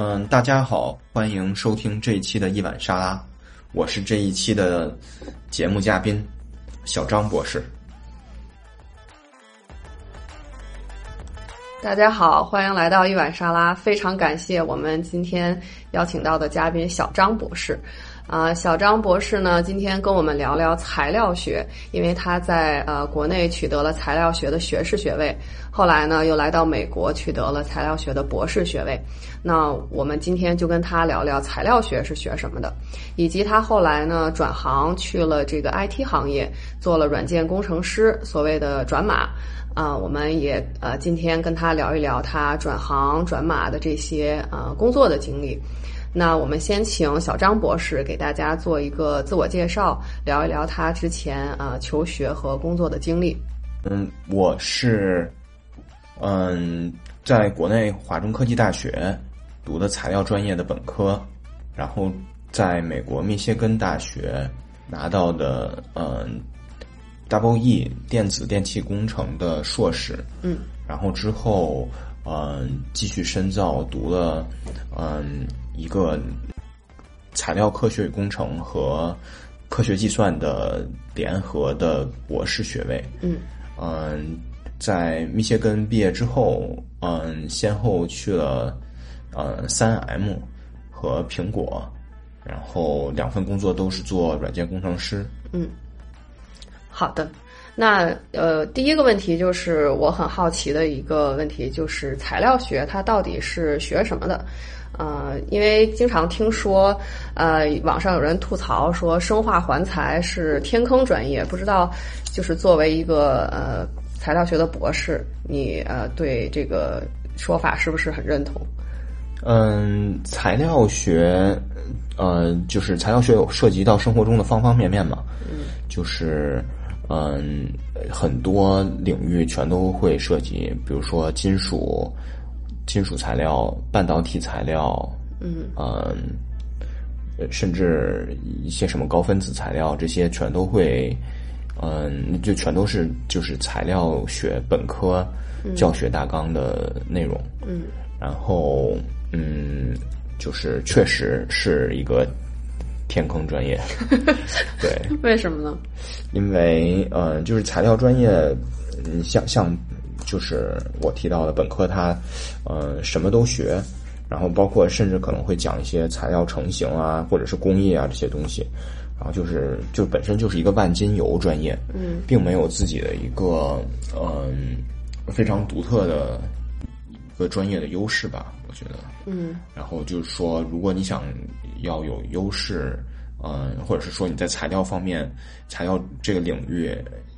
嗯，大家好，欢迎收听这一期的一碗沙拉，我是这一期的节目嘉宾小张博士。大家好，欢迎来到一碗沙拉，非常感谢我们今天邀请到的嘉宾小张博士。啊，小张博士呢，今天跟我们聊聊材料学，因为他在呃国内取得了材料学的学士学位，后来呢又来到美国取得了材料学的博士学位。那我们今天就跟他聊聊材料学是学什么的，以及他后来呢转行去了这个 IT 行业，做了软件工程师，所谓的转码。啊，我们也呃今天跟他聊一聊他转行转码的这些呃工作的经历。那我们先请小张博士给大家做一个自我介绍，聊一聊他之前啊求学和工作的经历。嗯，我是嗯在国内华中科技大学读的材料专业的本科，然后在美国密歇根大学拿到的嗯 Double E 电子电气工程的硕士。嗯，然后之后嗯继续深造读了嗯。一个材料科学与工程和科学计算的联合的博士学位。嗯嗯，在密歇根毕业之后，嗯，先后去了呃三 M 和苹果，然后两份工作都是做软件工程师。嗯，好的。那呃，第一个问题就是我很好奇的一个问题，就是材料学它到底是学什么的？呃，因为经常听说，呃，网上有人吐槽说生化环材是天坑专业，不知道就是作为一个呃材料学的博士，你呃对这个说法是不是很认同？嗯，材料学，呃，就是材料学有涉及到生活中的方方面面嘛，嗯，就是嗯很多领域全都会涉及，比如说金属。金属材料、半导体材料，嗯，甚至一些什么高分子材料，这些全都会，嗯，就全都是就是材料学本科教学大纲的内容，嗯，然后，嗯，就是确实是一个天坑专业，对，为什么呢？因为，呃，就是材料专业，嗯，像像。就是我提到的本科，它，呃，什么都学，然后包括甚至可能会讲一些材料成型啊，或者是工艺啊这些东西，然后就是就本身就是一个万金油专业，嗯，并没有自己的一个嗯非常独特的一个专业的优势吧，我觉得，嗯，然后就是说，如果你想要有优势，嗯，或者是说你在材料方面，材料这个领域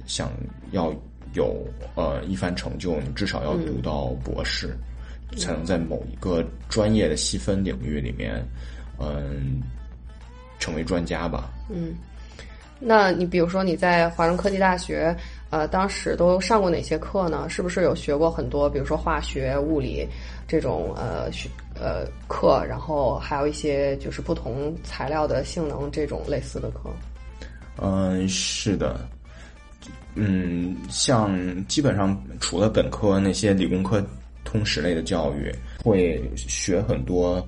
想要。有呃一番成就，你至少要读到博士，才能在某一个专业的细分领域里面，嗯，成为专家吧。嗯，那你比如说你在华中科技大学，呃，当时都上过哪些课呢？是不是有学过很多，比如说化学、物理这种呃学呃课，然后还有一些就是不同材料的性能这种类似的课？嗯，是的。嗯，像基本上除了本科那些理工科通识类的教育，会学很多，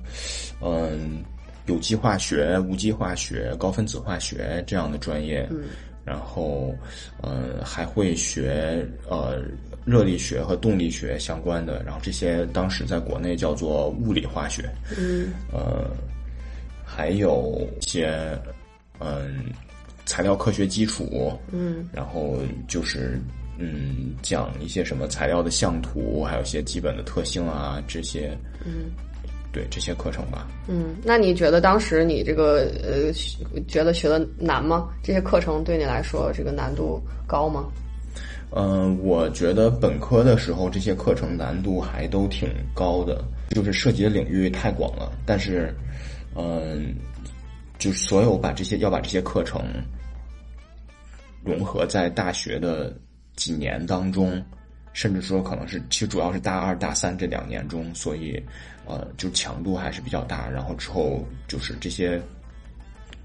嗯，有机化学、无机化学、高分子化学这样的专业。嗯，然后，呃，还会学呃热力学和动力学相关的，然后这些当时在国内叫做物理化学。嗯，呃，还有一些，嗯。材料科学基础，嗯，然后就是嗯，讲一些什么材料的相图，还有一些基本的特性啊，这些，嗯，对这些课程吧。嗯，那你觉得当时你这个呃，觉得学的难吗？这些课程对你来说这个难度高吗？嗯，我觉得本科的时候这些课程难度还都挺高的，就是涉及的领域太广了。但是，嗯。就所有把这些要把这些课程融合在大学的几年当中，甚至说可能是其实主要是大二大三这两年中，所以呃，就强度还是比较大。然后之后就是这些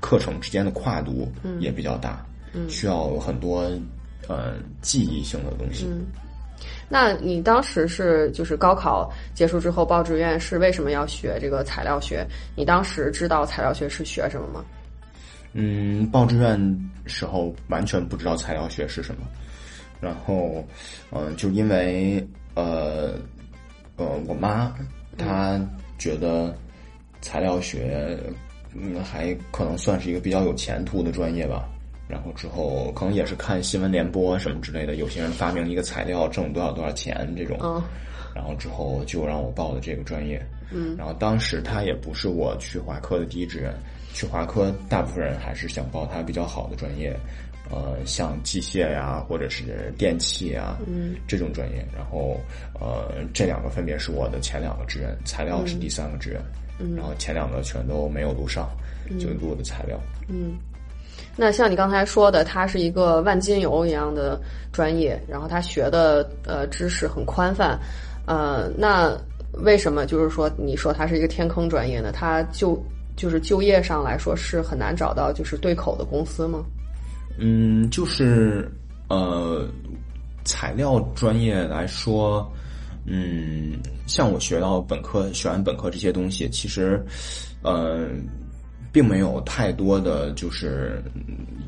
课程之间的跨度也比较大，需要很多呃记忆性的东西。那你当时是就是高考结束之后报志愿是为什么要学这个材料学？你当时知道材料学是学什么吗？嗯，报志愿时候完全不知道材料学是什么，然后，嗯、就因为呃呃，我妈她觉得材料学嗯还可能算是一个比较有前途的专业吧。然后之后可能也是看新闻联播什么之类的，有些人发明一个材料挣多少多少钱这种，嗯然后之后就让我报的这个专业。嗯，然后当时他也不是我去华科的第一志愿，去华科大部分人还是想报它比较好的专业，呃，像机械呀、或者是电器啊，嗯，这种专业。然后呃，这两个分别是我的前两个志愿，材料是第三个志愿，嗯，然后前两个全都没有录上，就录的材料。嗯那像你刚才说的，它是一个万金油一样的专业，然后他学的呃知识很宽泛，呃，那为什么就是说你说它是一个天坑专业呢？它就就是就业上来说是很难找到就是对口的公司吗？嗯，就是呃，材料专业来说，嗯，像我学到本科学完本科这些东西，其实，呃，并没有太多的就是嗯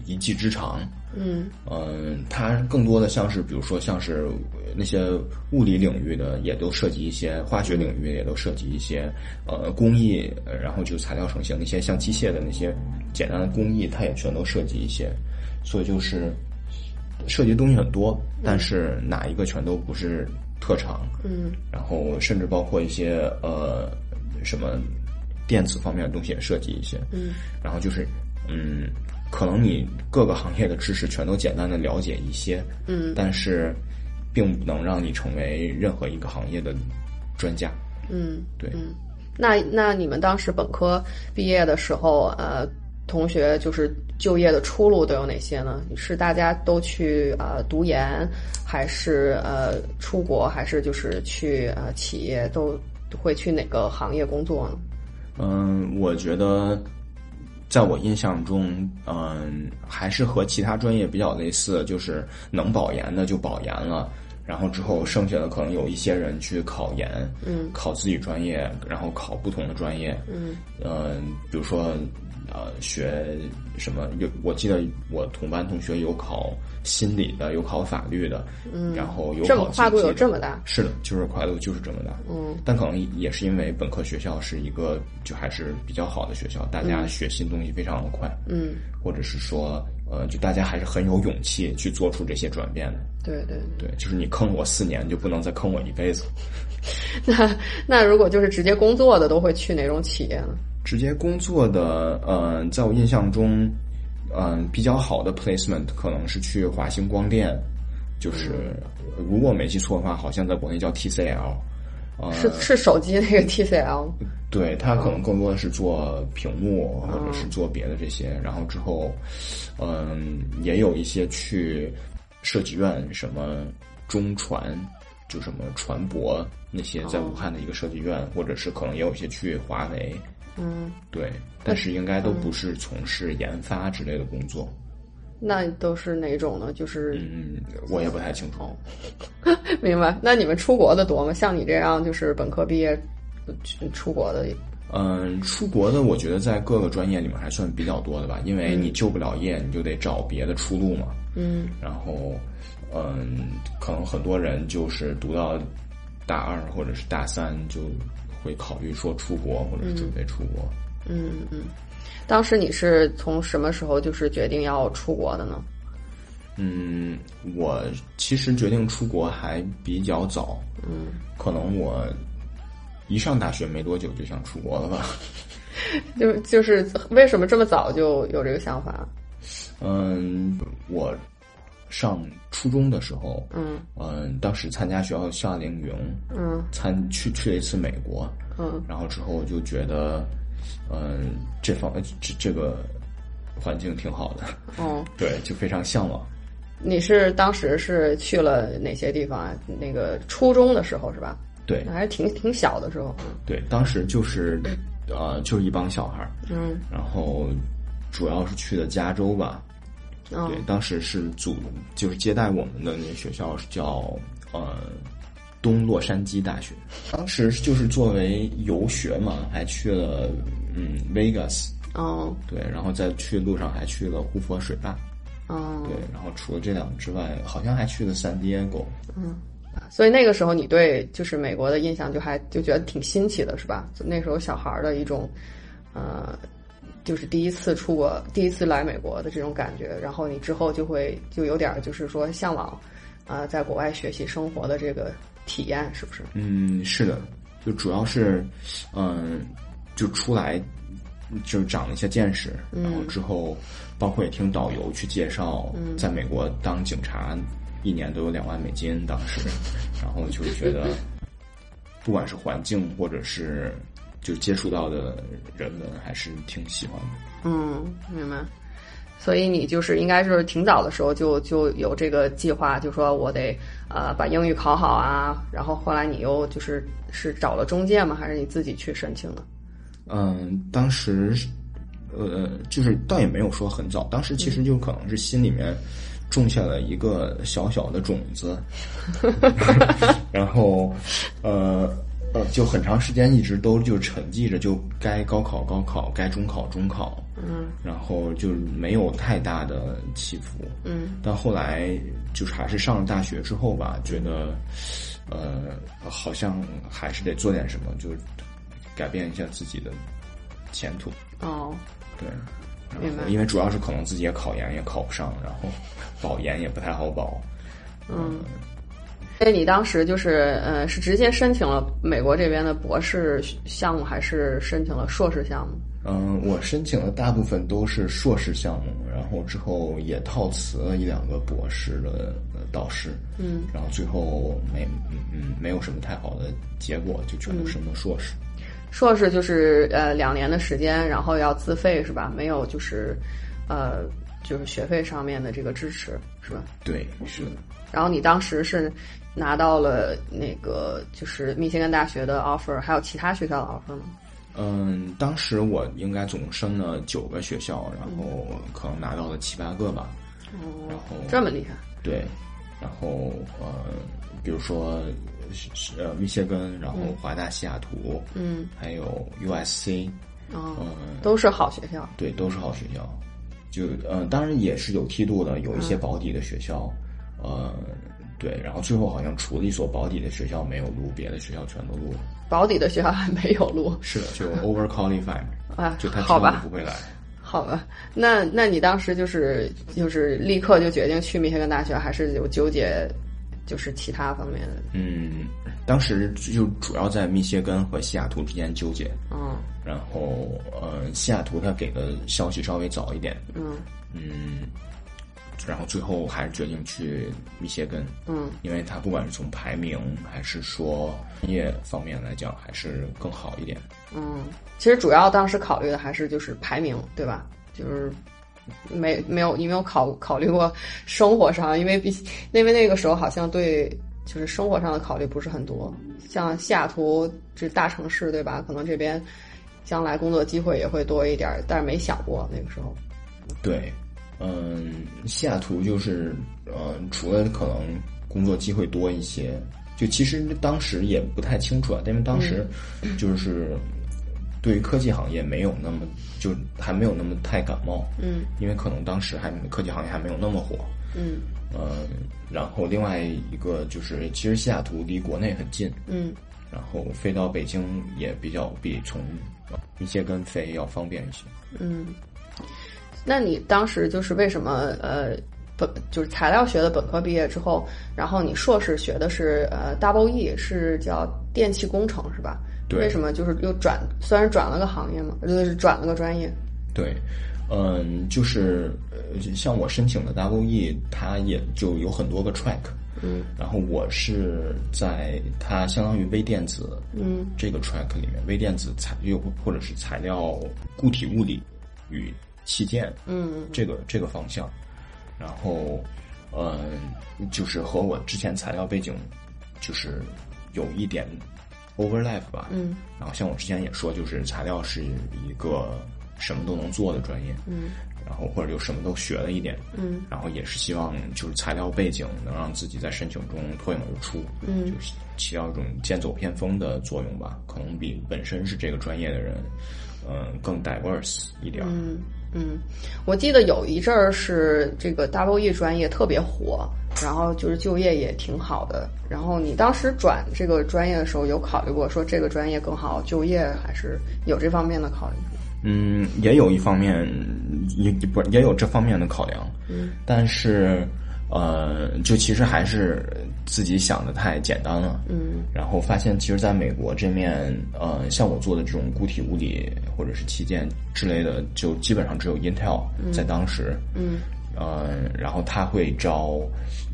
一技之长。嗯嗯，它更多的像是，比如说像是那些物理领域的，也都涉及一些；化学领域也都涉及一些。呃，工艺，呃然后就材料成型那些像机械的那些简单的工艺，它也全都涉及一些。所以就是涉及的东西很多，但是哪一个全都不是特长。嗯然后甚至包括一些呃什么电子方面的东西也涉及一些。嗯然后就是嗯，可能你各个行业的知识全都简单的了解一些，嗯但是并不能让你成为任何一个行业的专家。嗯，对，嗯，那那你们当时本科毕业的时候，呃，同学就是就业的出路都有哪些呢？是大家都去呃读研，还是呃出国，还是就是去呃企业都会去哪个行业工作呢？嗯，我觉得，在我印象中，嗯，还是和其他专业比较类似，就是能保研的就保研了，然后之后剩下的可能有一些人去考研，嗯，考自己专业，然后考不同的专业，嗯，呃，比如说，呃，学什么有，我记得我同班同学有考心理的，有考法律的，嗯，然后有这么考跨度有这么大？是的，就是跨度就是这么大。嗯，但可能也是因为本科学校是一个就还是比较好的学校，大家学新东西非常的快，嗯，或者是说，呃，就大家还是很有勇气去做出这些转变的。对对。对，就是你坑我四年，就不能再坑我一辈子。那那如果就是直接工作的，都会去哪种企业呢？直接工作的，呃，在我印象中，嗯、比较好的 placement 可能是去华星光电，就是如果没记错的话，好像在国内叫 TCL。呃，是是手机那个 TCL 对，它可能更多的是做屏幕，或者是做别的这些。然后之后，嗯，也有一些去设计院，什么中传，就什么船舶那些，在武汉的一个设计院，或者是可能也有一些去华为。嗯，对，但是应该都不是从事研发之类的工作。那都是哪种呢？就是嗯，我也不太清楚。明白。那你们出国的多吗？像你这样就是本科毕业出国的，嗯，出国的我觉得在各个专业里面还算比较多的吧，因为你就不了业，你就得找别的出路嘛。嗯然后，嗯，可能很多人就是读到大二或者是大三，就会考虑说出国，或者是准备出国。嗯嗯。当时你是从什么时候就是决定要出国的呢？嗯，我其实决定出国还比较早，嗯，可能我一上大学没多久就想出国了吧。就就是为什么这么早就有这个想法？嗯，我上初中的时候，嗯嗯，当时参加学校夏令营，嗯参去去了一次美国，嗯然后之后就觉得，嗯，这方这这个环境挺好的，哦，对，就非常向往。你是当时是去了哪些地方啊？那个初中的时候是吧？对还是挺挺小的时候。对，当时就是，呃，就是一帮小孩儿，嗯然后主要是去的加州吧。哦对，当时是组就是接待我们的那个学校是叫呃东洛杉矶大学，当时就是作为游学嘛，还去了嗯 Vegas，哦，对，然后在去路上还去了胡佛水坝，哦，对，然后除了这两个之外，好像还去了 San Diego，嗯所以那个时候你对就是美国的印象就还就觉得挺新奇的，是吧？就那时候小孩儿的一种，呃，就是第一次出国、第一次来美国的这种感觉，然后你之后就会就有点儿就是说向往，啊、在国外学习生活的这个体验，是不是？嗯，是的，就主要是，嗯，就出来就长了一些见识，然后之后包括也听导游去介绍，在美国当警察一年都有两万美金，当时，然后就觉得，不管是环境或者是就接触到的人们，还是挺喜欢的。嗯，明白。所以你就是应该是挺早的时候就就有这个计划，就说我得呃把英语考好啊，然后后来你又就是是找了中介吗？还是你自己去申请的？嗯，当时呃，就是倒也没有说很早，当时其实就可能是心里面种下了一个小小的种子，然后呃呃，就很长时间一直都就沉寂着，就该高考高考，该中考中考，嗯然后就没有太大的起伏。嗯但后来就是还是上了大学之后吧，觉得呃好像还是得做点什么，就改变一下自己的前途。哦，对，因为主要是可能自己也考研也考不上，然后 保研也不太好保。嗯。所以你当时就是呃是直接申请了美国这边的博士项目，还是申请了硕士项目？嗯，我申请的大部分都是硕士项目，然后之后也套词了一两个博士的呃导师，嗯，然后最后没嗯嗯没有什么太好的结果，就全都申的硕士。硕士就是呃两年的时间，然后要自费是吧？没有就是呃就是学费上面的这个支持是吧？对，是的。然后你当时是拿到了那个就是密歇根大学的 offer，还有其他学校的 offer 吗？嗯，当时我应该总共申了九个学校，然后可能拿到了七八个吧。然后这么厉害？对，然后呃，比如说是呃密歇根，然后华大西雅图，嗯，还有 USC，哦，嗯，都是好学校。对，都是好学校。就呃，当然也是有梯度的，有一些保底的学校，呃，对，然后最后好像除了一所保底的学校没有录，别的学校全都录了。保底的学校还没有录是的，就 over qualified，啊就他，好吧不，会来。好吧，那那你当时就是就是立刻就决定去密歇根大学，还是有纠结，就是其他方面的？嗯，当时就主要在密歇根和西雅图之间纠结，嗯然后呃，西雅图他给的消息稍微早一点，嗯嗯，然后最后还是决定去密歇根，嗯因为它不管是从排名还是说专业方面来讲，还是更好一点。嗯，其实主要当时考虑的还是就是排名，对吧？就是没没有你没有考考虑过生活上，因为毕因为那个时候好像对就是生活上的考虑不是很多，像西雅图这大城市，对吧？可能这边将来工作机会也会多一点，但是没想过那个时候。对，嗯，西雅图就是呃，除了可能工作机会多一些，就其实当时也不太清楚啊，因为当时就是对于科技行业没有那么就还没有那么太感冒，嗯。因为可能当时还科技行业还没有那么火，嗯。嗯，然后另外一个就是，其实西雅图离国内很近，嗯。然后飞到北京也比较比从呃密歇根飞要方便一些。嗯。那你当时就是为什么呃本就是材料学的本科毕业之后，然后你硕士学的是呃 double E 是叫电气工程是吧？对为什么就是又转虽然转了个行业嘛，就是转了个专业？对，嗯，就是呃，像我申请的 Double E，它也就有很多个 track，嗯然后我是在它相当于微电子嗯这个 track 里面，微电子材又或者是材料固体物理与器件嗯这个这个方向，然后嗯，就是和我之前材料背景就是有一点 overlap 吧，嗯。然后像我之前也说，就是材料是一个什么都能做的专业，嗯。然后或者就什么都学了一点，嗯，然后也是希望就是材料背景能让自己在申请中脱颖而出，嗯，就是起到一种剑走偏锋的作用吧，可能比本身是这个专业的人，嗯，更 diverse 一点。嗯嗯，我记得有一阵儿是这个 double E 专业特别火，然后就是就业也挺好的。然后你当时转这个专业的时候，有考虑过说这个专业更好就业，还是有这方面的考虑？嗯，也有一方面，也不也有这方面的考量。嗯，但是呃，就其实还是自己想的太简单了。嗯，然后发现，其实在美国这面，呃，像我做的这种固体物理或者是器件之类的，就基本上只有 Intel 在当时。嗯，呃，然后他会招，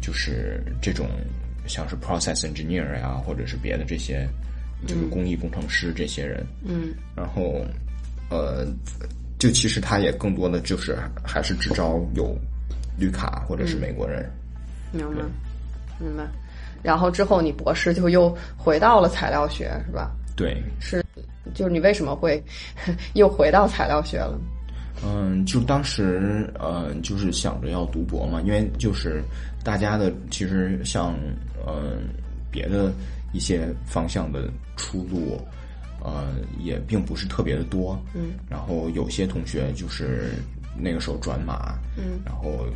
就是这种像是 process engineer 呀，或者是别的这些，就是工艺工程师这些人。嗯，然后，呃，就其实他也更多的就是还是只招有绿卡或者是美国人。明白，明白。然后之后你博士就又回到了材料学，是吧？对，是，就是你为什么会 又回到材料学了？嗯，就当时呃，就是想着要读博嘛，因为就是大家的其实像呃别的一些方向的出路，呃也并不是特别的多。嗯，然后有些同学就是那个时候转码，嗯，然后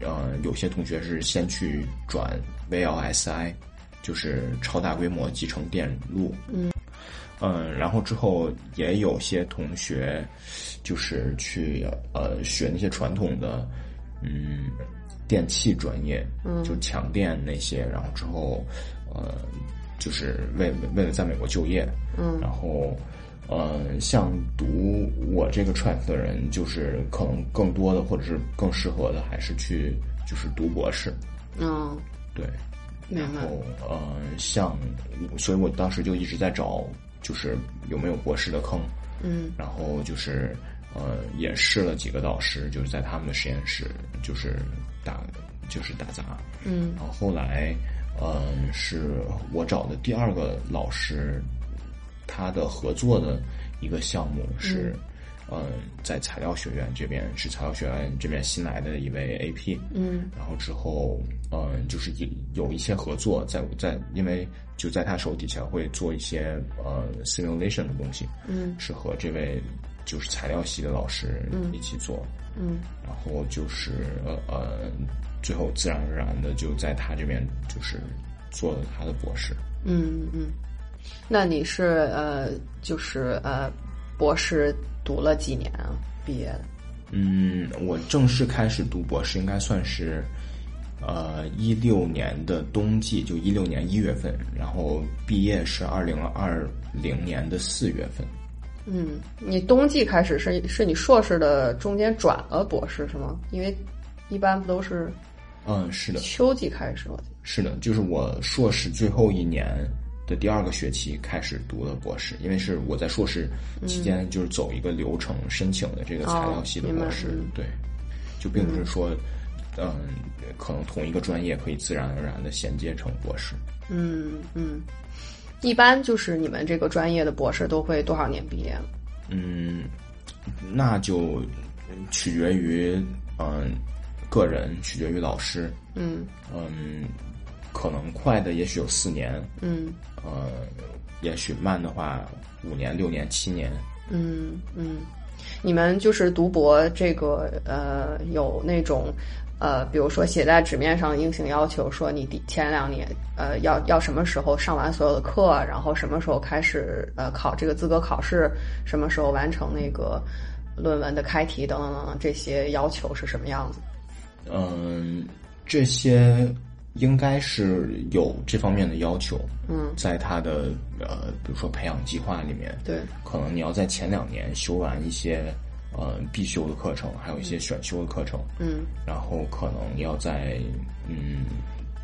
呃有些同学是先去转 VLSI，就是超大规模集成电路。嗯。嗯，然后之后也有些同学，就是去呃学那些传统的嗯电气专业，嗯，就强电那些，然后之后呃就是为为了在美国就业，嗯，然后呃像读我这个 track 的人，就是可能更多的或者是更适合的还是去就是读博士，嗯，对，然后呃像，所以我当时就一直在找。就是有没有博士的坑，嗯，然后就是呃也试了几个导师，就是在他们的实验室就是打就是打杂，嗯，然后后来嗯是我找的第二个老师，他的合作的一个项目是嗯在材料学院这边是材料学院这边新来的一位 AP，嗯，然后之后嗯就是有有一些合作在在因为。就在他手底下会做一些呃 simulation 的东西，嗯，是和这位就是材料系的老师一起做，嗯，然后就是呃呃，最后自然而然的就在他这边就是做了他的博士，嗯嗯，那你是呃就是呃博士读了几年啊？毕业的？嗯，我正式开始读博士应该算是。呃，一六年的冬季，就一六年一月份，然后毕业是二零二零年的四月份。嗯，你冬季开始是是你硕士的中间转了博士是吗？因为一般不都是？嗯，是的。秋季开始，我是的，就是我硕士最后一年的第二个学期开始读的博士，因为是我在硕士期间就是走一个流程申请的这个材料系的博士，对，就并不是说。嗯，可能同一个专业可以自然而然的衔接成博士。嗯嗯，一般就是你们这个专业的博士都会多少年毕业？嗯，那就取决于嗯个人，取决于老师。嗯嗯，可能快的也许有四年。嗯呃，也许慢的话五年、六年、七年。嗯嗯，你们就是读博这个呃有那种。呃，比如说写在纸面上硬性要求，说你第前两年，呃，要要什么时候上完所有的课，然后什么时候开始呃考这个资格考试，什么时候完成那个论文的开题等等等等，这些要求是什么样子？嗯，这些应该是有这方面的要求。嗯，在他的呃，比如说培养计划里面，对，可能你要在前两年修完一些。呃，必修的课程，还有一些选修的课程，嗯，然后可能要在嗯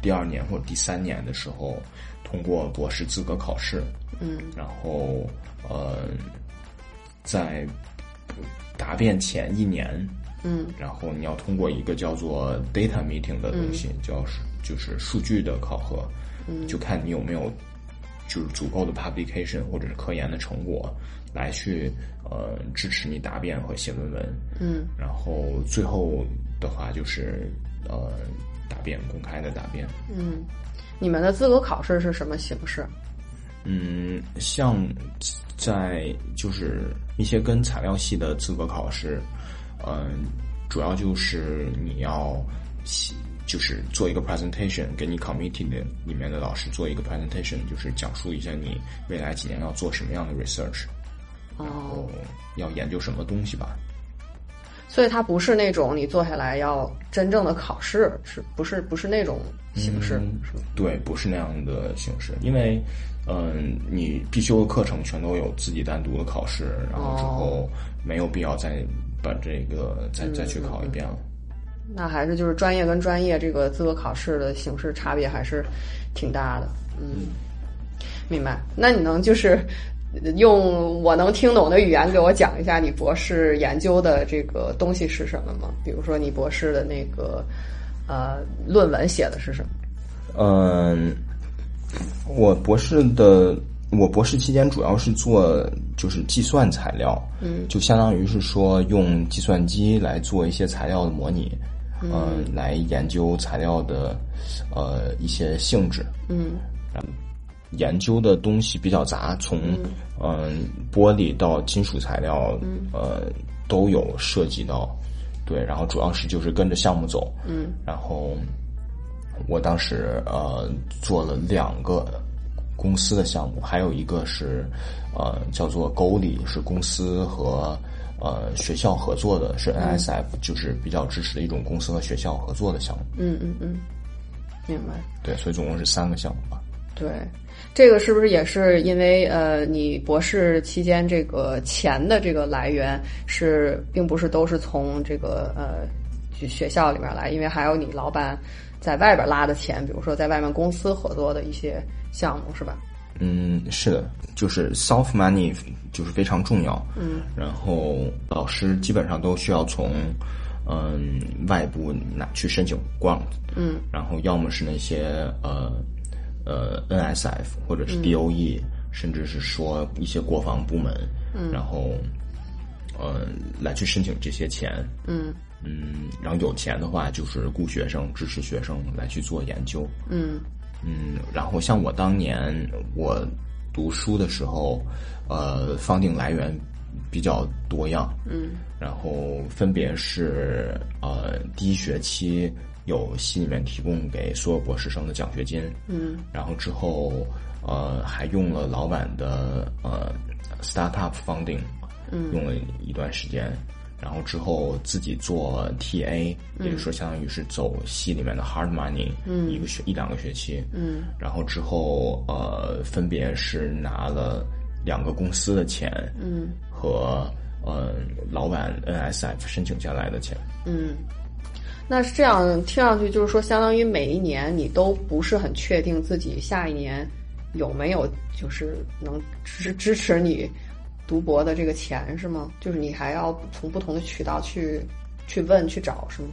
第二年或者第三年的时候通过博士资格考试，嗯，然后呃在答辩前一年，嗯，然后你要通过一个叫做 data meeting 的东西，叫是就是数据的考核，嗯，就看你有没有就是足够的 publication 或者是科研的成果来去呃支持你答辩和写论文。嗯，然后最后的话就是呃答辩公开的答辩。嗯，你们的资格考试是什么形式？嗯，像在就是一些跟材料系的资格考试，嗯，主要就是你要写，就是做一个 presentation，给你 committee 的里面的老师做一个 presentation，就是讲述一下你未来几年要做什么样的 research，然后要研究什么东西吧。所以它不是那种你坐下来要真正的考试，是不是不是那种形式？嗯是？对，不是那样的形式，因为嗯，你必修的课程全都有自己单独的考试，然后之后没有必要再把这个再再去考一遍了。那还是就是专业跟专业这个资格考试的形式差别还是挺大的。嗯，明白。那你能就是用我能听懂的语言给我讲一下你博士研究的这个东西是什么吗？比如说你博士的那个呃论文写的是什么？嗯，我博士的我博士期间主要是做就是计算材料，嗯，就相当于是说用计算机来做一些材料的模拟，嗯、来研究材料的呃一些性质，嗯。研究的东西比较杂，从嗯、玻璃到金属材料，呃都有涉及到，对，然后主要是就是跟着项目走，嗯。然后我当时呃做了两个公司的项目，还有一个是呃叫做 g o l i，是公司和呃学校合作的，是 NSF，、就是比较支持的一种公司和学校合作的项目。嗯嗯嗯，明白。对，所以总共是三个项目吧。对，这个是不是也是因为呃，你博士期间这个钱的这个来源是，并不是都是从这个呃学学校里面来，因为还有你老板在外边拉的钱，比如说在外面公司合作的一些项目，是吧？嗯，是的，就是 soft money 就是非常重要。嗯，然后老师基本上都需要从嗯外部拿去申请 grant。嗯，然后要么是那些呃呃 NSF 或者是 DOE，、甚至是说一些国防部门，嗯，然后呃来去申请这些钱。嗯嗯，然后有钱的话，就是雇学生、支持学生来去做研究。嗯嗯，然后像我当年我读书的时候，呃，方定来源比较多样，嗯然后分别是呃第一学期有系里面提供给所有博士生的奖学金，嗯然后之后呃还用了老板的呃 startup funding，嗯用了一段时间，然后之后自己做 TA，、也就是说相当于是走系里面的 hard money，嗯一个学一两个学期，嗯然后之后呃分别是拿了两个公司的钱嗯和呃老板 NSF 申请下来的钱。嗯。那是这样，听上去就是说，相当于每一年你都不是很确定自己下一年有没有就是能支支持你读博的这个钱是吗？就是你还要从不同的渠道去去问去找是吗？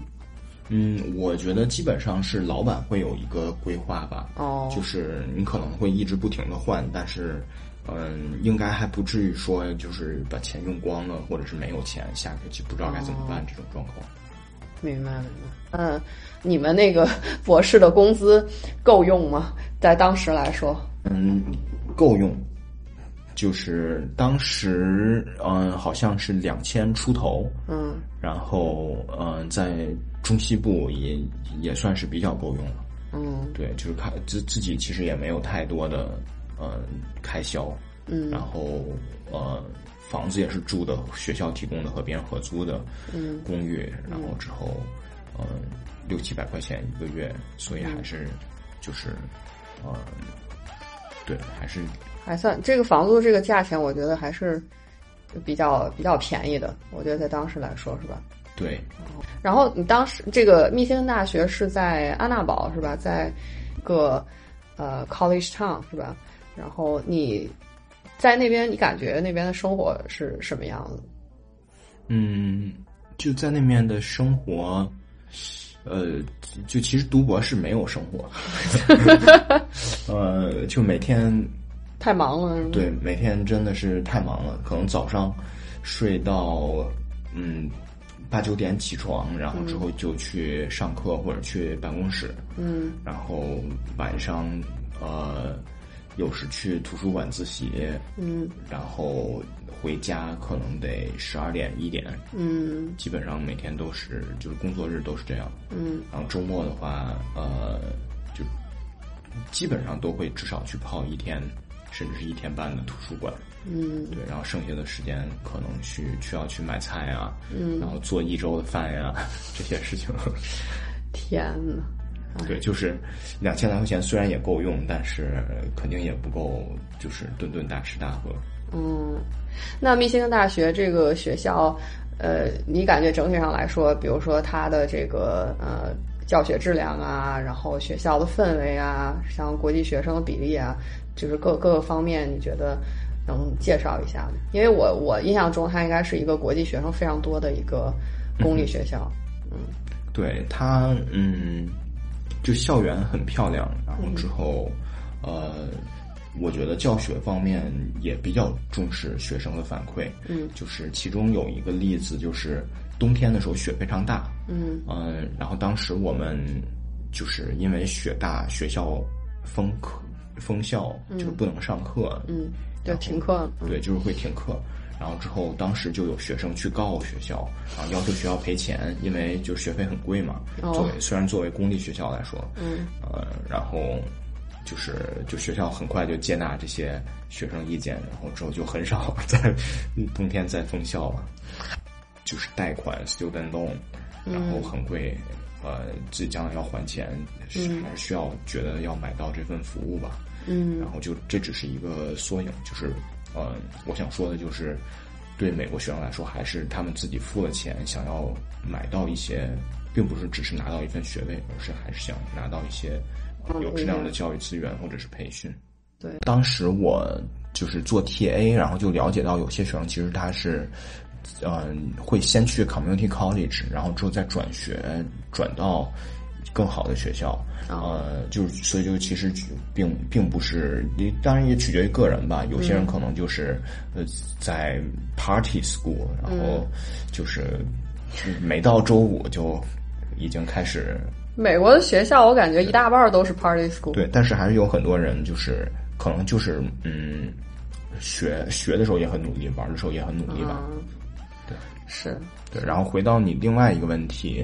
嗯，我觉得基本上是老板会有一个规划吧，哦就是你可能会一直不停的换，但是，嗯，应该还不至于说就是把钱用光了，或者是没有钱，下学期不知道该怎么办这种状况。明白明白。嗯，你们那个博士的工资够用吗？在当时来说，嗯，够用，就是当时嗯好像是两千出头，嗯。然后嗯在中西部也也算是比较够用了。嗯。对，就是看自自己其实也没有太多的呃开销，嗯。然后呃房子也是住的学校提供的和别人合租的嗯。公寓，然后之后呃六七百块钱一个月，所以还是就是呃对还是还算这个房租这个价钱，我觉得还是比较比较便宜的。我觉得在当时来说是吧？对然后你当时这个密歇根大学是在安娜堡是吧？在一个呃 college town 是吧？然后你在那边，你感觉那边的生活是什么样子？嗯就在那面的生活。呃，就其实读博士没有生活，呃，就每天太忙了。对，每天真的是太忙了，可能早上睡到嗯八九点起床，然后之后就去上课或者去办公室，嗯然后晚上呃有时去图书馆自习，嗯然后回家可能得十二点一点，嗯基本上每天都是就是工作日都是这样。嗯然后周末的话，呃，就基本上都会至少去泡一天，甚至是一天半的图书馆。嗯对，然后剩下的时间可能去需要去买菜啊，嗯，然后做一周的饭呀、这些事情。天呐，对，就是两千来块钱虽然也够用，但是肯定也不够，就是顿顿大吃大喝。嗯，那密歇根大学这个学校，呃，你感觉整体上来说，比如说它的这个呃教学质量啊，然后学校的氛围啊，像国际学生的比例啊，就是各各个方面，你觉得能介绍一下吗？因为我我印象中，它应该是一个国际学生非常多的一个公立学校。嗯对它，嗯，就校园很漂亮，然后之后，呃，我觉得教学方面也比较重视学生的反馈。嗯就是其中有一个例子，就是冬天的时候雪非常大，嗯嗯、然后当时我们就是因为雪大，学校封课封校，就是不能上课，嗯，就停课。对，就是会停课。然后之后，当时就有学生去告学校，然后，要求学校赔钱，因为就是学费很贵嘛。哦。作为虽然作为公立学校来说，嗯。呃，然后就是就学校很快就接纳这些学生意见，然后之后就很少 在冬天再封校了，就是贷款 student loan，然后很贵，呃，自己将来要还钱，是还是需要觉得要买到这份服务吧。嗯。然后就这只是一个缩影，就是呃，我想说的就是，对美国学生来说，还是他们自己付了钱，想要买到一些，并不是只是拿到一份学位，而是还是想拿到一些呃有质量的教育资源或者是培训。对，当时我就是做 TA，然后就了解到有些学生其实他是，嗯、会先去 community college，然后之后再转学转到更好的学校。哦呃，就是所以就其实并并不是，你当然也取决于个人吧。有些人可能就是呃在 party school，然后就是每到周五就已经开始美国的学校，我感觉一大半儿都是 party school。对，但是还是有很多人就是可能就是嗯，学学的时候也很努力，玩的时候也很努力吧。嗯，对，是，对，然后回到你另外一个问题，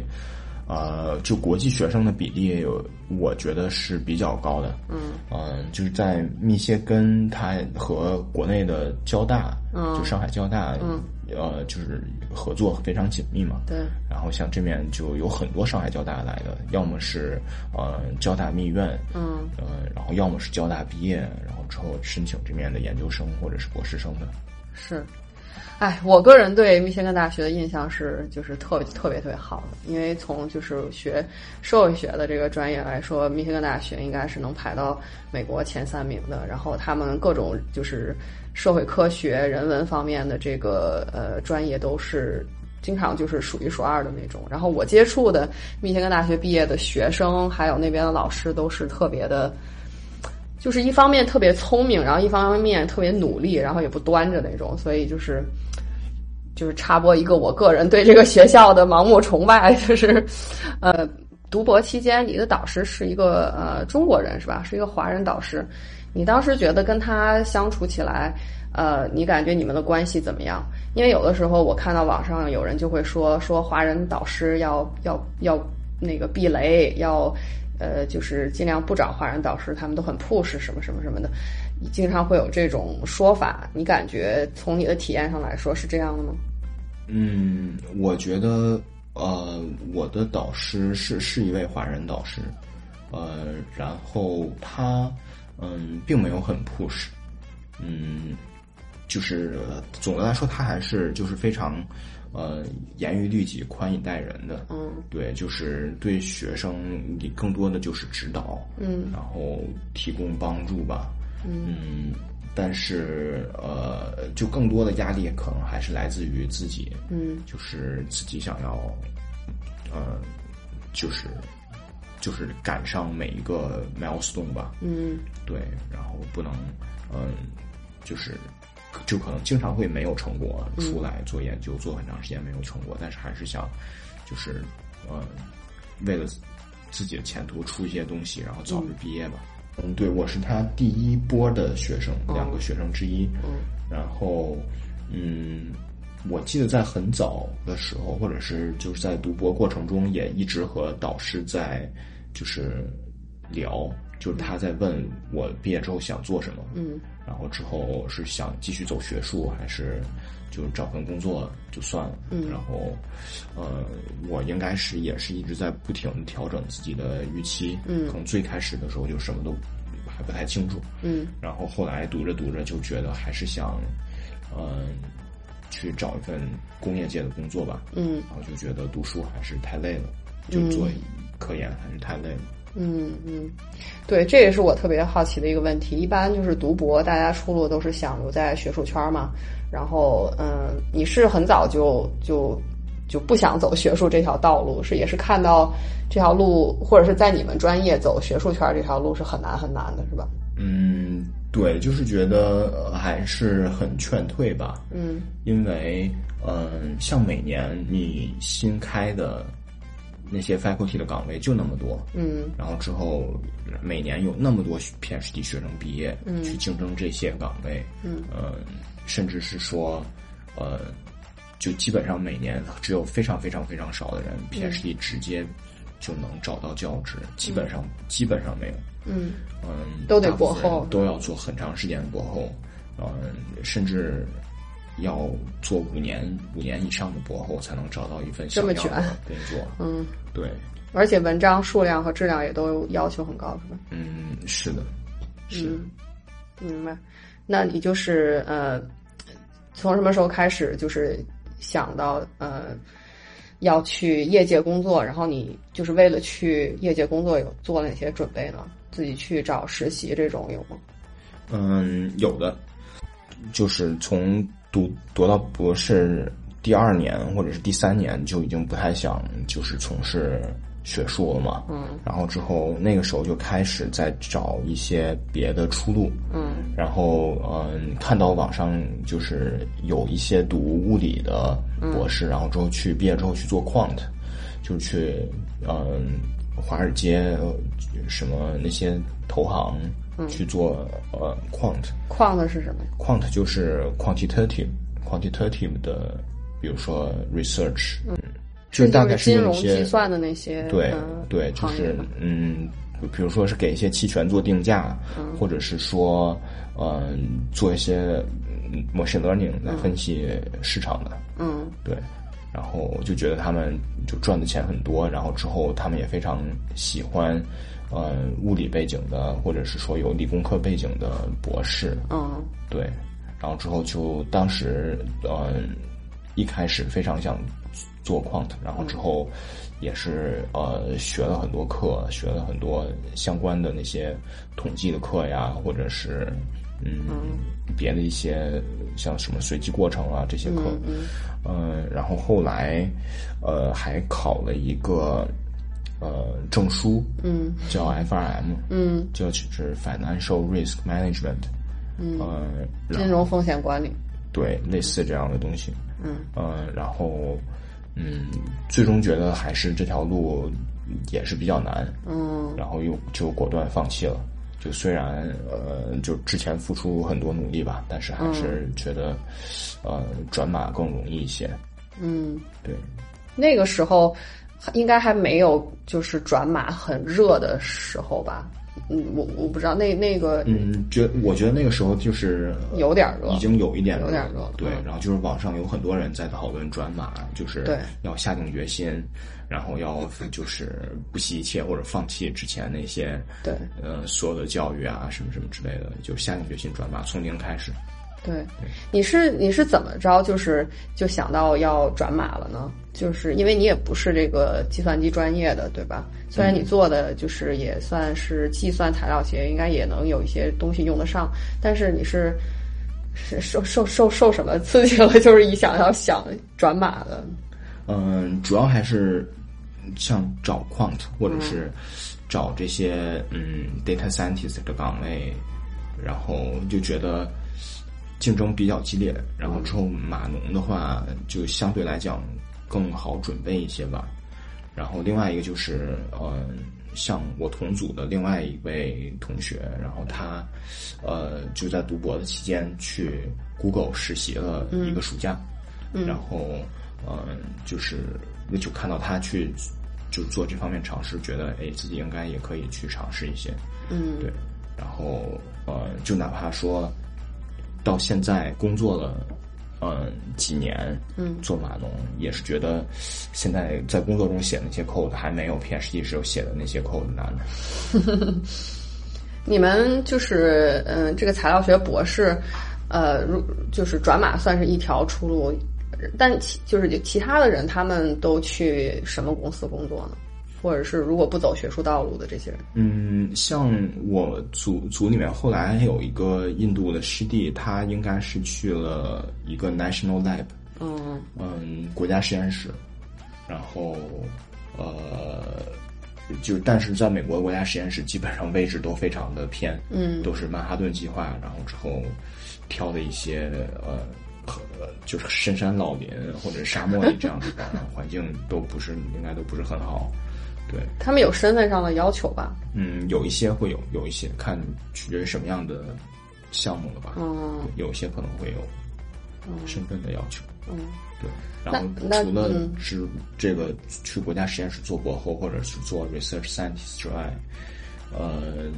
呃，就国际学生的比例有，我觉得是比较高的。嗯嗯、就是在密歇根，它和国内的交大，嗯就上海交大，嗯，呃，就是合作非常紧密嘛。对，然后像这面就有很多上海交大来的，要么是呃交大密院，嗯呃，然后要么是交大毕业，然后之后申请这面的研究生或者是博士生的。是。哎，我个人对密歇根大学的印象是，就是特别特别特别好的，因为从就是学社会学的这个专业来说，密歇根大学应该是能排到美国前三名的。然后他们各种就是社会科学、人文方面的这个呃专业都是经常就是数一数二的那种。然后我接触的密歇根大学毕业的学生，还有那边的老师都是特别的。就是一方面特别聪明，然后一方面特别努力，然后也不端着那种，所以就是就是插播一个我个人对这个学校的盲目崇拜，就是呃，读博期间你的导师是一个呃中国人是吧？是一个华人导师，你当时觉得跟他相处起来，呃，你感觉你们的关系怎么样？因为有的时候我看到网上有人就会说说华人导师要要要那个避雷，要呃就是尽量不找华人导师，他们都很 push 什么什么什么的，经常会有这种说法。你感觉从你的体验上来说是这样的吗？嗯，我觉得呃，我的导师是是一位华人导师，呃，然后他嗯，并没有很 push，嗯，就是呃总的来说，他还是就是非常呃严于律己、宽以待人的。嗯对，就是对学生，你更多的就是指导，嗯然后提供帮助吧。嗯，但是呃，就更多的压力可能还是来自于自己，嗯就是自己想要，呃，就是就是赶上每一个 milestone 吧。嗯对，然后不能，嗯，就是就可能经常会没有成果出来做研究，做很长时间没有成果，但是还是想就是呃，为了自己的前途出一些东西，然后早日毕业吧。嗯，对，我是他第一波的学生，两个学生之一。嗯然后，嗯，我记得在很早的时候，或者是就是在读博过程中，也一直和导师在就是聊，就是他在问我毕业之后想做什么，嗯然后之后是想继续走学术，还是就找份工作就算了。嗯然后，呃，我应该是也是一直在不停地调整自己的预期。嗯可能最开始的时候就什么都还不太清楚，嗯然后后来读着读着就觉得还是想，嗯、去找一份工业界的工作吧。嗯然后就觉得读书还是太累了，就做科研还是太累了。嗯嗯嗯，对，这也是我特别好奇的一个问题。一般就是读博，大家出路都是想留在学术圈嘛。然后，嗯，你是很早就就就不想走学术这条道路，是也是看到这条路，或者是在你们专业走学术圈这条路是很难很难的，是吧？嗯，对，就是觉得呃还是很劝退吧。嗯因为，嗯、像每年你新开的那些 faculty 的岗位就那么多，嗯。然后之后每年有那么多 PhD 学生毕业，嗯。去竞争这些岗位，嗯。呃，甚至是说，呃，就基本上每年只有非常非常非常少的人 PhD 直接就能找到教职，基本上基本上没有，嗯。嗯，都得博后都要做很长时间的博后，嗯，甚至要做五年五年以上的博后才能找到一份这么卷的工作，嗯，对，而且文章数量和质量也都要求很高，是吧？嗯，是的，是。嗯，明白。那你就是呃，从什么时候开始就是想到呃要去业界工作？然后你就是为了去业界工作有做了哪些准备呢？自己去找实习这种有吗？嗯，有的，就是从读读到博士第二年或者是第三年就已经不太想就是从事学术了嘛。嗯然后之后那个时候就开始在找一些别的出路。嗯然后嗯，看到网上就是有一些读物理的博士，然后之后去毕业之后去做 quant，就是去嗯华尔街呃什么那些投行去做呃 quant。quant 是什么？呀？quant 就是 quantitative quantitative 的，比如说 research，嗯，就是大概金融用一些计算的那些对嗯对，就是嗯，比如说是给一些期权做定价，或者是说嗯做一些嗯 machine learning 来分析市场的，嗯。对。然后就觉得他们就赚的钱很多，然后之后他们也非常喜欢，呃，物理背景的，或者是说有理工科背景的博士，嗯。对，然后之后就当时呃一开始非常想做 quant，然后之后也是呃学了很多课，学了很多相关的那些统计的课呀，或者是嗯别的一些像什么随机过程啊这些课，嗯嗯，然后后来呃还考了一个呃证书，嗯。叫 FRM，嗯。就是 Financial Risk Management，嗯，呃，金融风险管理。对类似这样的东西，嗯。呃，然后嗯，最终觉得还是这条路也是比较难，嗯。然后又就果断放弃了。就虽然呃，就之前付出很多努力吧，但是还是觉得，呃，转码更容易一些。嗯，对，那个时候应该还没有就是转码很热的时候吧？嗯，我我不知道那那个嗯，觉我觉得那个时候就是呃有点热。已经有一点有点热了。对嗯，然后就是网上有很多人在讨论转码，就是对。要下定决心，然后要就是不惜一切或者放弃之前那些对。呃所有的教育啊什么什么之类的，就下定决心转码，从零开始。对，你是你是怎么着就是就想到要转码了呢？就是因为你也不是这个计算机专业的，对吧？虽然你做的就是也算是计算材料学，应该也能有一些东西用得上，但是你是是受受受受什么刺激了？就是一想要想转码的，嗯，主要还是像找 quant 或者是、找这些嗯 data scientist 的岗位，然后就觉得竞争比较激烈。然后之后码农的话，就相对来讲更好准备一些吧。然后另外一个就是呃。像我同组的另外一位同学，然后他，呃，就在读博的期间去 Google 实习了一个暑假，然后，嗯，就是就看到他去就做这方面尝试，觉得哎，自己应该也可以去尝试一些，嗯，对，然后呃，就哪怕说到现在工作了。嗯，几年，嗯，做码农也是觉得，现在在工作中写那些 code 还没有 PhD 时候写的那些 code 难。你们就是嗯，这个材料学博士，呃，如就是转码算是一条出路，但其就是其他的人他们都去什么公司工作呢？或者是如果不走学术道路的这些人，嗯，像我组组里面后来有一个印度的师弟，他应该是去了一个 National Lab，嗯嗯，国家实验室，然后呃，就但是在美国国家实验室基本上位置都非常的偏，嗯，都是曼哈顿计划，然后之后挑的一些呃，就是深山老林或者沙漠里这样的，环境都不是应该都不是很好。对他们有身份上的要求吧？嗯，有一些会有，有一些看取决于什么样的项目了吧？嗯，有一些可能会有身份的要求。嗯，对。然后除了是这个去国家实验室做博后或者是做 research scientist 之外，呃，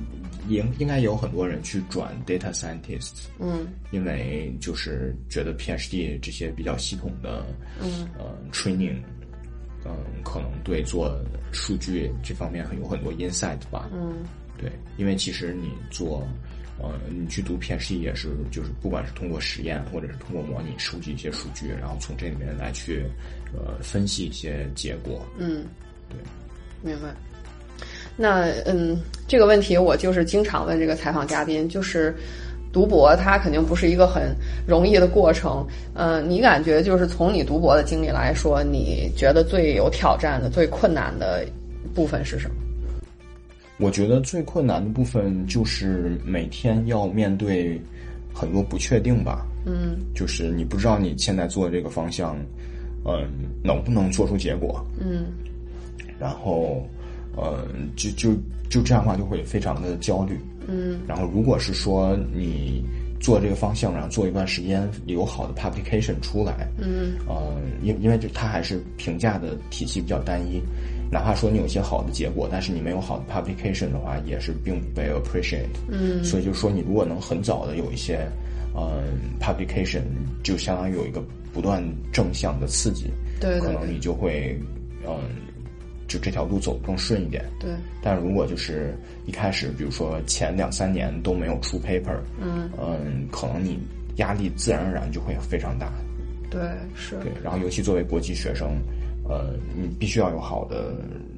应应该有很多人去转 data scientist。嗯，因为就是觉得 PhD 这些比较系统的，嗯，呃，training。嗯，可能对做数据这方面会有很多 insight 吧。嗯，对，因为其实你做，呃，你去读 PhD 也是，就是不管是通过实验，或者是通过模拟收集一些数据，然后从这里面来去，呃，分析一些结果。嗯，对，明白。那嗯，这个问题我就是经常问这个采访嘉宾，就是。读博它肯定不是一个很容易的过程，呃，你感觉就是从你读博的经历来说，你觉得最有挑战的、最困难的部分是什么？我觉得最困难的部分就是每天要面对很多不确定吧，嗯，就是你不知道你现在做的这个方向，嗯，能不能做出结果，嗯，然后，嗯，就就就这样的话就会非常的焦虑。嗯，然后如果是说你做这个方向，然后做一段时间有好的 publication 出来，嗯，呃，因因为就它还是评价的体系比较单一，哪怕说你有一些好的结果，但是你没有好的 publication 的话，也是并不被 appreciate。嗯，所以就是说，你如果能很早的有一些，呃，publication，就相当于有一个不断正向的刺激，对，可能你就会，嗯。就这条路走更顺一点，对。但如果就是一开始，比如说前两三年都没有出 paper，嗯嗯，可能你压力自然而然就会非常大。对，是。对，然后尤其作为国际学生，呃，你必须要有好的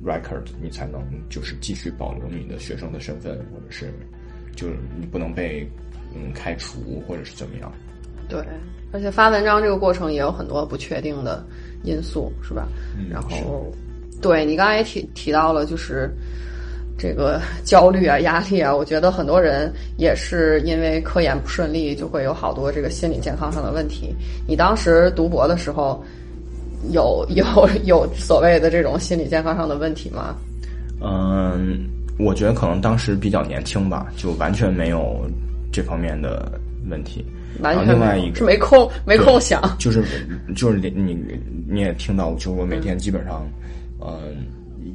record，你才能就是继续保留你的学生的身份，或者是就是你不能被嗯开除或者是怎么样。对，而且发文章这个过程也有很多不确定的因素，是吧？嗯，然后。对你刚才也提提到了，就是这个焦虑啊、压力啊，我觉得很多人也是因为科研不顺利，就会有好多这个心理健康上的问题。你当时读博的时候，有有有所谓的这种心理健康上的问题吗？嗯，我觉得可能当时比较年轻吧，就完全没有这方面的问题。完全另外一个是没空没空想，就是就是你你也听到，就是我每天基本上。嗯，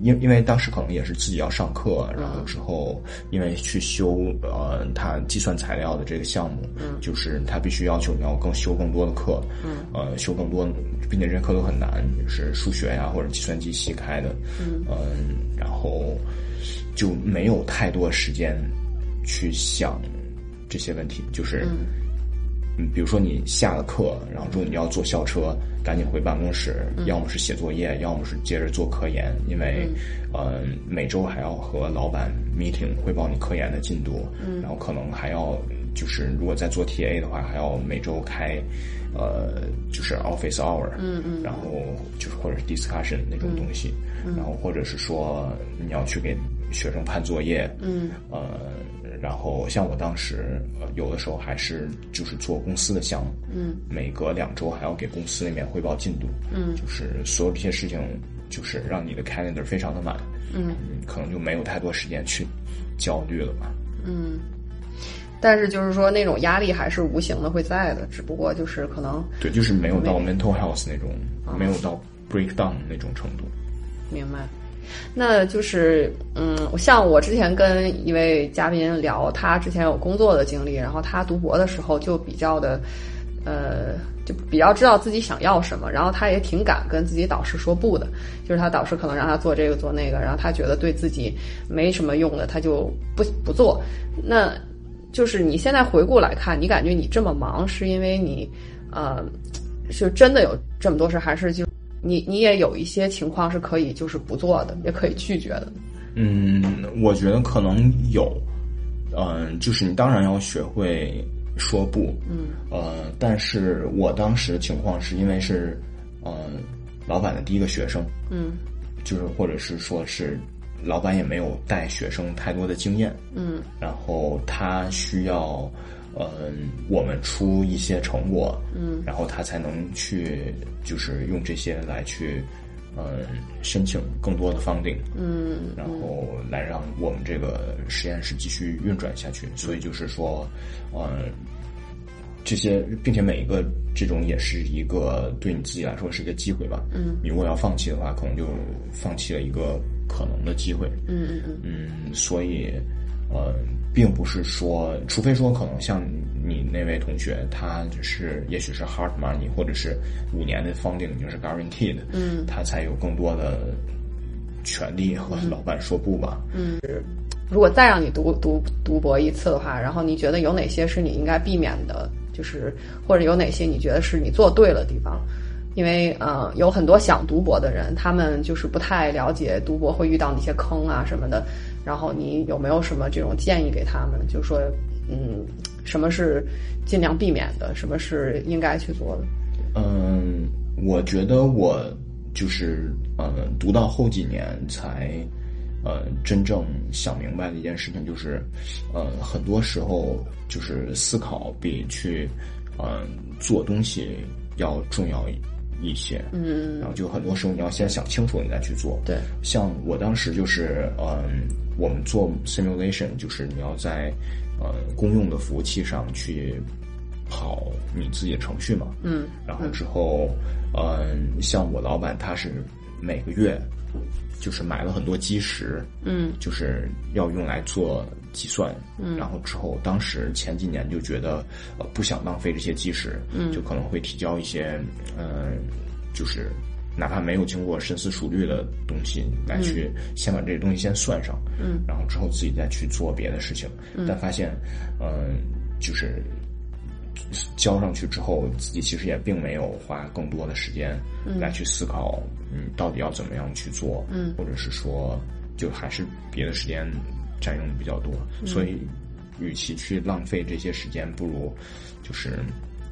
因因为当时可能也是自己要上课，然后之后因为去修呃他计算材料的这个项目，嗯，就是他必须要求你要更修更多的课，嗯，呃修更多，并且这些课都很难，是数学呀或者计算机系开的，嗯，然后就没有太多时间去想这些问题，就是嗯，比如说你下了课，然后如果你要坐校车。赶紧回办公室，要么是写作业，要么是接着做科研，因为，呃，每周还要和老板 meeting 汇报你科研的进度，嗯。然后可能还要就是如果在做 TA 的话，还要每周开，呃，就是 office hour，嗯嗯，然后就是或者是 discussion 那种东西，然后或者是说你要去给学生判作业，嗯，呃，然后像我当时呃有的时候还是就是做公司的项目，嗯，每隔两周还要给公司那边汇报进度，嗯，就是所有这些事情，就是让你的 calendar 非常的满，嗯，可能就没有太多时间去焦虑了吧。嗯，但是就是说那种压力还是无形的会在的，只不过就是可能对，就是没有到 mental health 那种，没有到 breakdown 那种程度。明白。那就是，嗯，像我之前跟一位嘉宾聊，他之前有工作的经历，然后他读博的时候就比较的，呃，就比较知道自己想要什么，然后他也挺敢跟自己导师说不的，就是他导师可能让他做这个做那个，然后他觉得对自己没什么用的，他就不不做。那就是你现在回顾来看，你感觉你这么忙，是因为你，呃，是真的有这么多事，还是就？你你也有一些情况是可以就是不做的，也可以拒绝的。嗯，我觉得可能有，嗯、就是你当然要学会说不，嗯，呃，但是我当时情况是因为是，呃，老板的第一个学生，嗯就是或者是说是老板也没有带学生太多的经验，嗯然后他需要，嗯、我们出一些成果，嗯然后他才能去，就是用这些来去，嗯、申请更多的 funding，嗯然后来让我们这个实验室继续运转下去。所以就是说，嗯、这些，并且每一个这种也是一个对你自己来说是一个机会吧。嗯，你如果要放弃的话，可能就放弃了一个可能的机会。嗯嗯嗯嗯，所以，呃，并不是说，除非说可能像你那位同学，他是也许是 hard money，或者是五年的 funding 已经是 guaranteed，嗯他才有更多的权利和老板说不吧。嗯。如果再让你读读读博一次的话，然后你觉得有哪些是你应该避免的？就是或者有哪些你觉得是你做对了地方？因为呃，有很多想读博的人，他们就是不太了解读博会遇到哪些坑啊什么的。然后你有没有什么这种建议给他们？就是说，嗯，什么是尽量避免的，什么是应该去做的？嗯，我觉得我就是呃，读到后几年才呃真正想明白的一件事情，就是呃，很多时候就是思考比去嗯做东西要重要一些。嗯然后就很多时候你要先想清楚，你再去做。对，像我当时就是，嗯，我们做 simulation，就是你要在呃公用的服务器上去跑你自己的程序嘛。嗯然后之后，嗯，像我老板他是每个月就是买了很多基石，嗯就是要用来做计算。嗯然后之后，当时前几年就觉得呃不想浪费这些基石，嗯就可能会提交一些嗯、呃就是哪怕没有经过深思熟虑的东西来去先把这些东西先算上，嗯。然后之后自己再去做别的事情，但发现嗯、就是。交上去之后，自己其实也并没有花更多的时间来去思考，嗯，到底要怎么样去做，嗯。或者是说，就还是别的时间占用的比较多，所以，与其去浪费这些时间，不如就是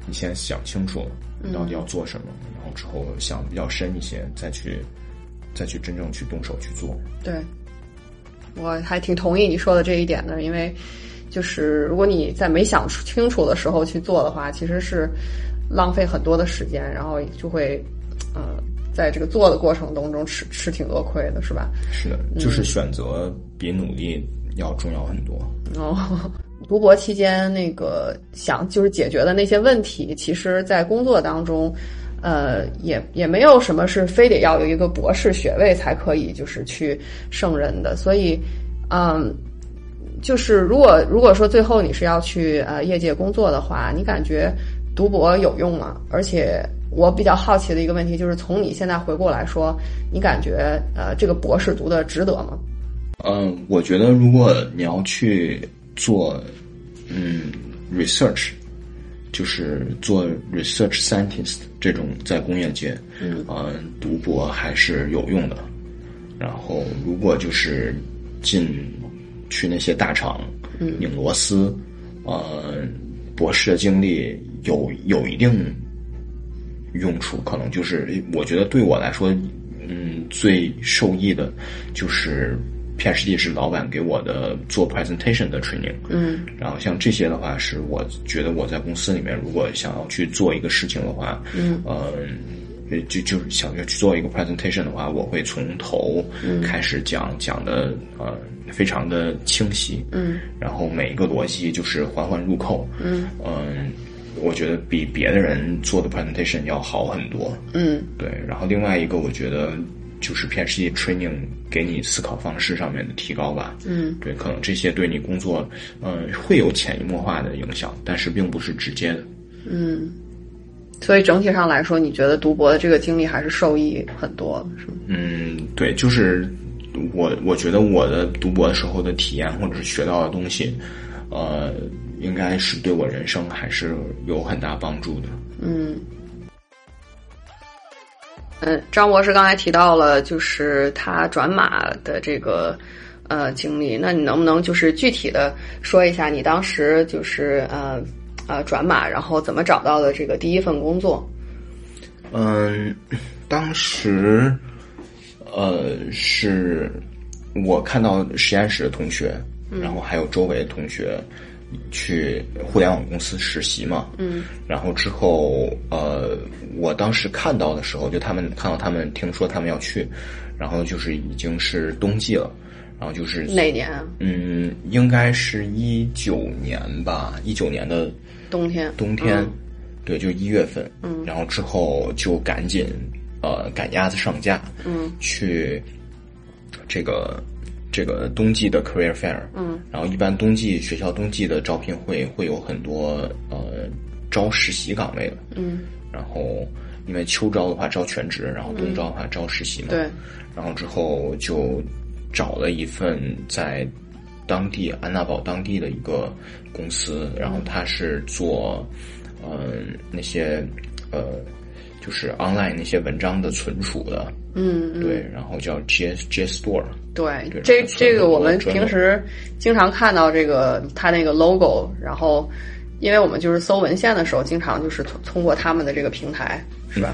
你先想清楚你到底要做什么，然后之后想比较深一些，再去再去真正去动手去做。对，我还挺同意你说的这一点的，因为就是如果你在没想清楚的时候去做的话，其实是浪费很多的时间，然后就会呃在这个做的过程当中吃吃挺多亏的，是吧？是的，就是选择比努力要重要很多。哦，读博期间那个想就是解决的那些问题，其实在工作当中。呃，也也没有什么是非得要有一个博士学位才可以，就是去胜任的。所以，嗯，就是如果如果说最后你是要去呃业界工作的话，你感觉读博有用吗？而且我比较好奇的一个问题就是，从你现在回过来说，你感觉呃这个博士读的值得吗？嗯，我觉得如果你要去做嗯 research，就是做 research scientist 这种在工业界，嗯读博还是有用的。然后如果就是进去那些大厂，嗯拧螺丝，呃，博士的经历有有一定用处，可能就是我觉得对我来说，嗯，最受益的就是 PhD 是老板给我的做 presentation 的 training，嗯，然后像这些的话，是我觉得我在公司里面如果想要去做一个事情的话，嗯，呃，就就是想要去做一个 presentation 的话，我会从头开始讲，讲的呃非常的清晰，嗯，然后每一个逻辑就是环环入扣，嗯，嗯，我觉得比别的人做的 presentation 要好很多，嗯，对，然后另外一个我觉得就是 PhD training 给你思考方式上面的提高吧。嗯，对，可能这些对你工作，嗯、会有潜移默化的影响，但是并不是直接的。嗯，所以整体上来说，你觉得读博的这个经历还是受益很多，是吗？嗯，对，就是我我觉得我的读博的时候的体验或者是学到的东西，呃，应该是对我人生还是有很大帮助的。嗯，嗯，张博士刚才提到了，就是他转码的这个呃经历，那你能不能就是具体的说一下你当时就是呃呃转码，然后怎么找到的这个第一份工作？嗯，当时，呃，是我看到实验室的同学，然后还有周围的同学去互联网公司实习嘛，嗯，然后之后，呃，我当时看到的时候，就他们看到他们听说他们要去，然后就是已经是冬季了，然后就是哪年啊？嗯，应该是一九年吧，一九年的冬天。冬天，嗯。对，就一月份，嗯。然后之后就赶紧呃赶鸭子上架，嗯。去这个这个冬季的 career fair，嗯。然后一般冬季学校冬季的招聘会会有很多呃招实习岗位的，嗯，然后因为秋招的话招全职，然后冬招的话招实习嘛，对，然后之后就找了一份在当地安娜堡当地的一个公司，然后他是做嗯、那些呃就是 online 那些文章的存储的，嗯嗯，对，然后叫 J J Store，对对，这这个我们平时经常看到这个它那个 logo，然后因为我们就是搜文献的时候，经常就是通通过他们的这个平台，是吧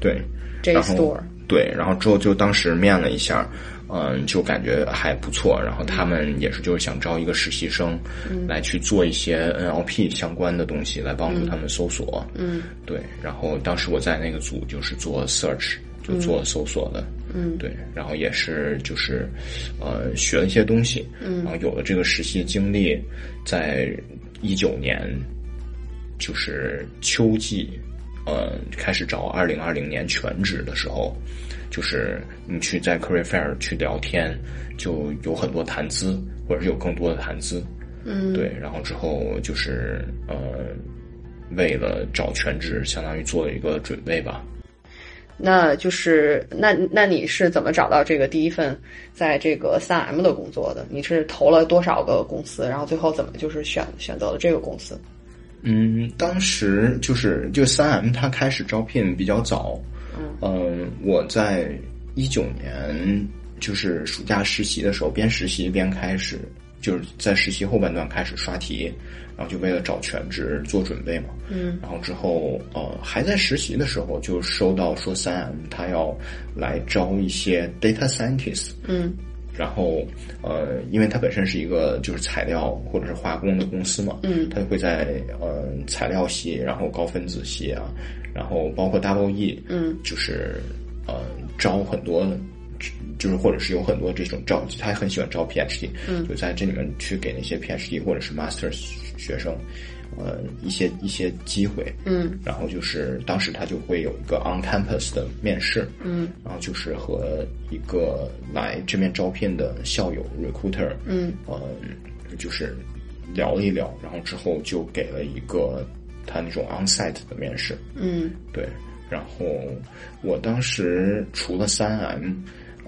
对，？J Store，对，然后之后就当时面了一下，嗯，就感觉还不错。然后他们也是就是想招一个实习生，来去做一些 NLP 相关的东西，来帮助他们搜索。嗯，对。然后当时我在那个组就是做 search，就做搜索的。嗯，对。然后也是就是，呃，学了一些东西。嗯。然后有了这个实习经历，在一九年，就是秋季，呃，开始找二零二零年全职的时候，就是你去在 career fair 去聊天，就有很多谈资，或者是有更多的谈资。嗯，对，然后之后就是呃，为了找全职，相当于做了一个准备吧。那就是那那你是怎么找到这个第一份在这个三 M 的工作的？你是投了多少个公司，然后最后怎么就是选选择了这个公司？嗯，当时就是就三 M 它开始招聘比较早，嗯、我在一九年就是暑假实习的时候，边实习边开始，就是在实习后半段开始刷题，然后就为了找全职做准备嘛。嗯，然后之后呃还在实习的时候就收到说三 M 他要来招一些 data scientist，嗯。然后，呃，因为它本身是一个就是材料或者是化工的公司嘛，嗯。它就会在呃材料系，然后高分子系啊，然后包括 Double E，嗯，就是呃招很多，就是或者是有很多这种招，他很喜欢招 PhD，嗯。就在这里面去给那些 PhD 或者是 Master 学生，呃一些一些机会，嗯。然后就是当时他就会有一个 on campus 的面试，嗯然后就是和一个来这边招聘的校友 recruiter，嗯。呃，就是聊了一聊，然后之后就给了一个他那种 onsite 的面试，嗯。对，然后我当时除了三 M，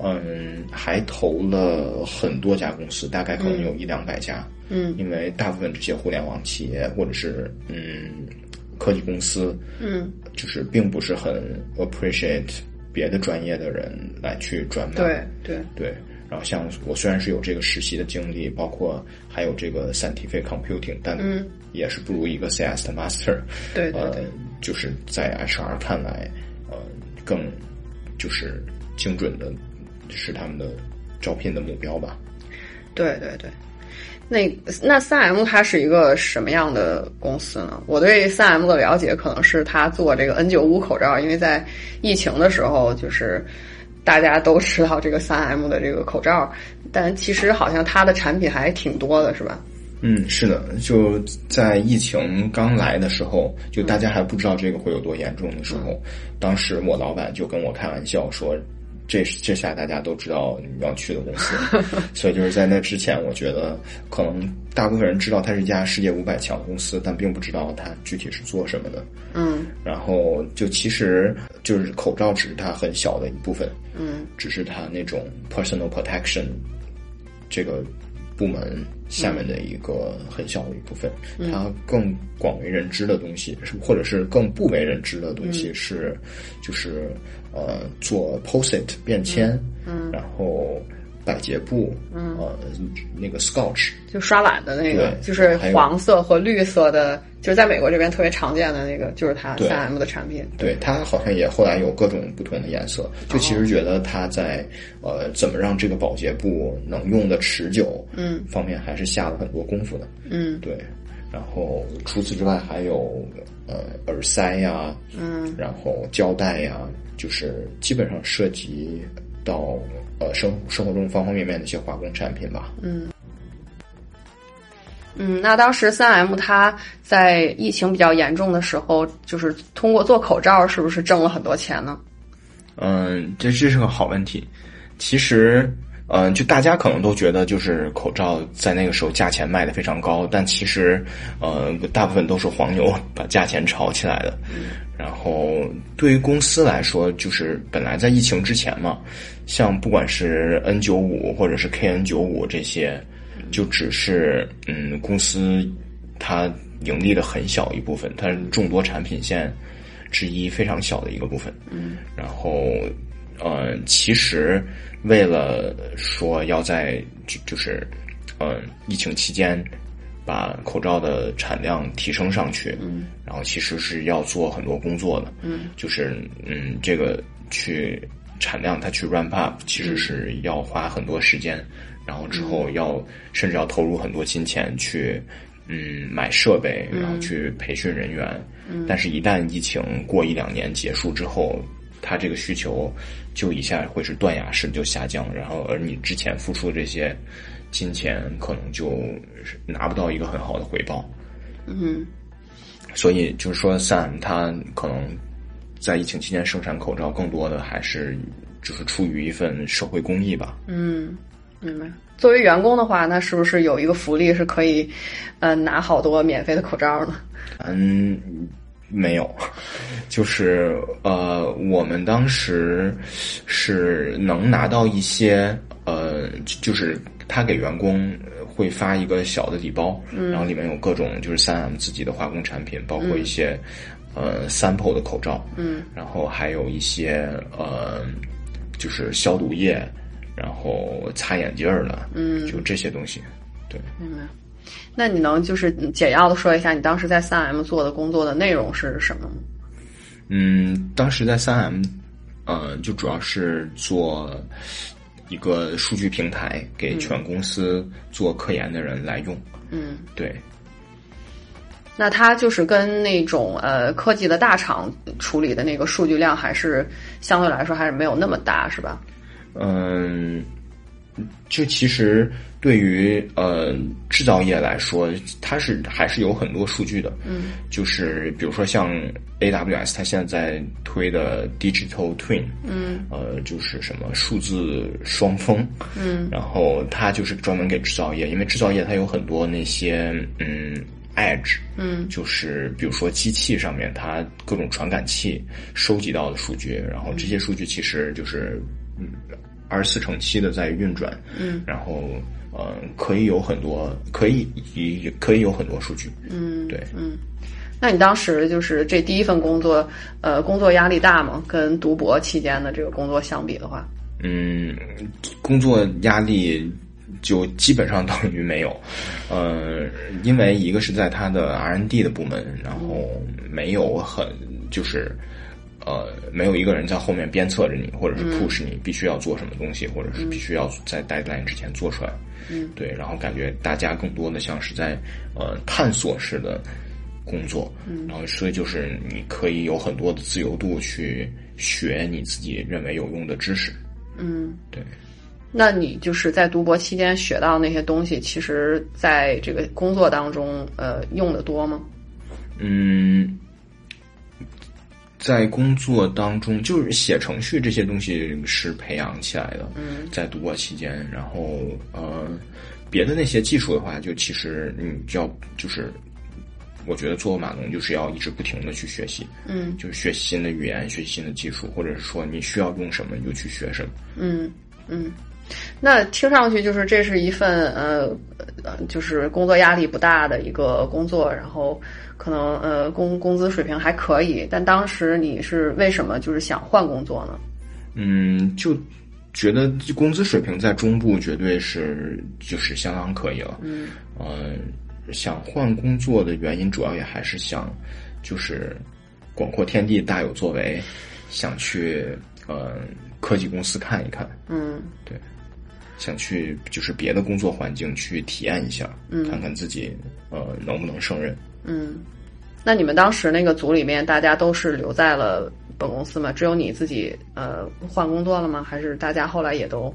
嗯，还投了很多家公司，大概可能有一两百家，嗯因为大部分这些互联网企业或者是嗯科技公司，嗯，就是并不是很 appreciate 别的专业的人来去转码。对对，对。然后像我虽然是有这个实习的经历，包括还有这个 scientific computing，但嗯也是不如一个 CS 的 master。呃对对对，，就是在 HR 看来，呃，更就是精准的是他们的招聘的目标吧。对对对，那那三 M 它是一个什么样的公司呢？我对三 M 的了解可能是它做这个 N 九五口罩，因为在疫情的时候，就是大家都知道这个三 M 的这个口罩，但其实好像它的产品还挺多的，是吧？嗯，是的，就在疫情刚来的时候，就大家还不知道这个会有多严重的时候，当时我老板就跟我开玩笑说。这这下大家都知道你要去的公司，所以就是在那之前，我觉得可能大部分人知道它是一家世界五百强公司，但并不知道它具体是做什么的。嗯，然后就其实就是口罩只是它很小的一部分，嗯，只是它那种 personal protection 这个部门下面的一个很小的一部分。它更广为人知的东西，或者是更不为人知的东西是，就是。呃，做 post-it 便签，嗯，然后百洁布，嗯，呃，那个 scotch 就刷碗的那个，就是黄色和绿色的，就是在美国这边特别常见的那个，就是它三 M 的产品。对，它好像也后来有各种不同的颜色。就其实觉得它在呃，怎么让这个保洁布能用的持久，嗯，方面还是下了很多功夫的。嗯，对。然后除此之外，还有呃耳塞呀，嗯，然后胶带呀。就是基本上涉及到呃生生活中方方面面的一些化工产品吧。嗯，嗯，那当时三 M 它在疫情比较严重的时候，就是通过做口罩，是不是挣了很多钱呢？嗯，这这是个好问题。其实，嗯，就大家可能都觉得，就是口罩在那个时候价钱卖的非常高，但其实，呃，大部分都是黄牛把价钱炒起来的。然后，对于公司来说，就是本来在疫情之前嘛，像不管是 N 九五或者是 KN 九五这些，就只是嗯，公司它盈利的很小一部分，它是众多产品线之一，非常小的一个部分。嗯。然后，呃，其实为了说要在就就是嗯疫情期间。把口罩的产量提升上去，嗯，然后其实是要做很多工作的，嗯，就是嗯，这个去产量它去 ramp up，其实是要花很多时间，然后之后要甚至要投入很多金钱去嗯买设备，然后去培训人员，嗯，但是一旦疫情过一两年结束之后，它这个需求就一下会是断崖式就下降，然后而你之前付出的这些。金钱可能就拿不到一个很好的回报，嗯，所以就是说，Sam 他可能在疫情期间生产口罩，更多的还是就是出于一份社会公益吧。嗯，明白。作为员工的话，那是不是有一个福利是可以，呃，拿好多免费的口罩呢？嗯，没有，就是呃，我们当时是能拿到一些呃，就是。他给员工会发一个小的礼包，然后里面有各种就是三 M 自己的化工产品，包括一些呃 sample 的口罩，嗯，然后还有一些呃就是消毒液，然后擦眼镜儿的，嗯，就这些东西，对。明白。那你能就是简要的说一下你当时在三 M 做的工作的内容是什么吗？嗯，当时在三 M，呃，就主要是做。一个数据平台给全公司做科研的人来用。嗯，对。那它就是跟那种呃科技的大厂处理的那个数据量，还是相对来说还是没有那么大，是吧？嗯。就其实对于呃制造业来说，它是还是有很多数据的。嗯，就是比如说像 AWS，它现在在推的 Digital Twin。嗯，呃，就是什么数字双峰。嗯，然后它就是专门给制造业，因为制造业它有很多那些嗯 Edge。嗯，就是比如说机器上面它各种传感器收集到的数据，然后这些数据其实就是嗯。二十四乘七的在运转，嗯，然后呃，可以有很多，可以以可以有很多数据，嗯，对，嗯，那你当时就是这第一份工作，呃，工作压力大吗？跟读博期间的这个工作相比的话，嗯，工作压力就基本上等于没有，呃，因为一个是在他的 R N D 的部门，然后没有很就是。呃，没有一个人在后面鞭策着你，或者是 push 你必须要做什么东西，或者是必须要在 deadline 之前做出来。嗯，对，然后感觉大家更多的像是在呃探索式的工作，嗯，然后所以就是你可以有很多的自由度去学你自己认为有用的知识。嗯，对。那你就是在读博期间学到那些东西，其实在这个工作当中，呃，用的多吗？嗯，在工作当中，就是写程序这些东西是培养起来的。嗯，在读博期间，然后呃，别的那些技术的话，就其实你就要就是，我觉得做码农就是要一直不停的去学习。嗯就是学习新的语言，学习新的技术，或者是说你需要用什么你就去学什么。嗯嗯。那听上去就是这是一份呃呃，就是工作压力不大的一个工作，然后可能呃工工资水平还可以。但当时你是为什么就是想换工作呢？嗯，就觉得工资水平在中部绝对是就是相当可以了。嗯呃，想换工作的原因主要也还是想就是广阔天地大有作为，想去呃科技公司看一看，嗯对，想去就是别的工作环境去体验一下，嗯看看自己呃能不能胜任。嗯。那你们当时那个组里面，大家都是留在了本公司吗？只有你自己呃换工作了吗？还是大家后来也都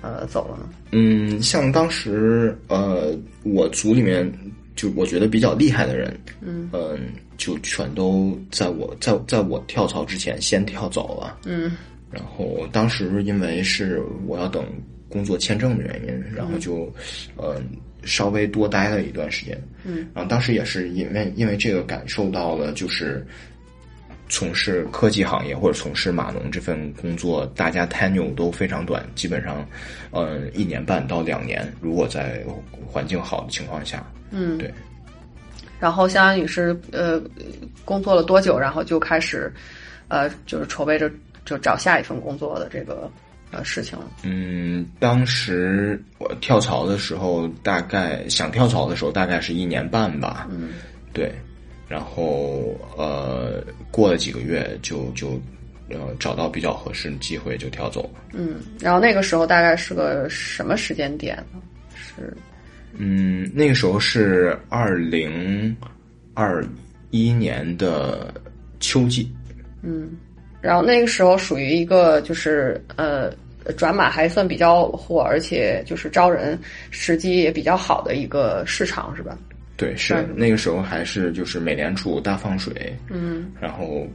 呃走了呢？嗯，像当时呃，我组里面就我觉得比较厉害的人，嗯嗯就全都在我在在我跳槽之前先跳走了。嗯然后当时因为是我要等工作签证的原因，然后就呃稍微多待了一段时间。嗯，然后当时也是因为因为这个感受到了就是。从事科技行业或者从事码农这份工作，大家 tenure 都非常短，基本上，呃，一年半到两年。如果在环境好的情况下，嗯，对。然后相当于是呃工作了多久，然后就开始呃就是筹备着就找下一份工作的这个呃事情了。嗯，当时我跳槽的时候，大概想跳槽的时候，大概是一年半吧。嗯对，然后呃，过了几个月就就呃找到比较合适的机会就跳走了。嗯，然后那个时候大概是个什么时间点呢？是嗯，那个时候是二零二一年的秋季。嗯，然后那个时候属于一个就是呃转码还算比较火，而且就是招人时机也比较好的一个市场，是吧？对，是嗯那个时候还是就是美联储大放水，嗯然后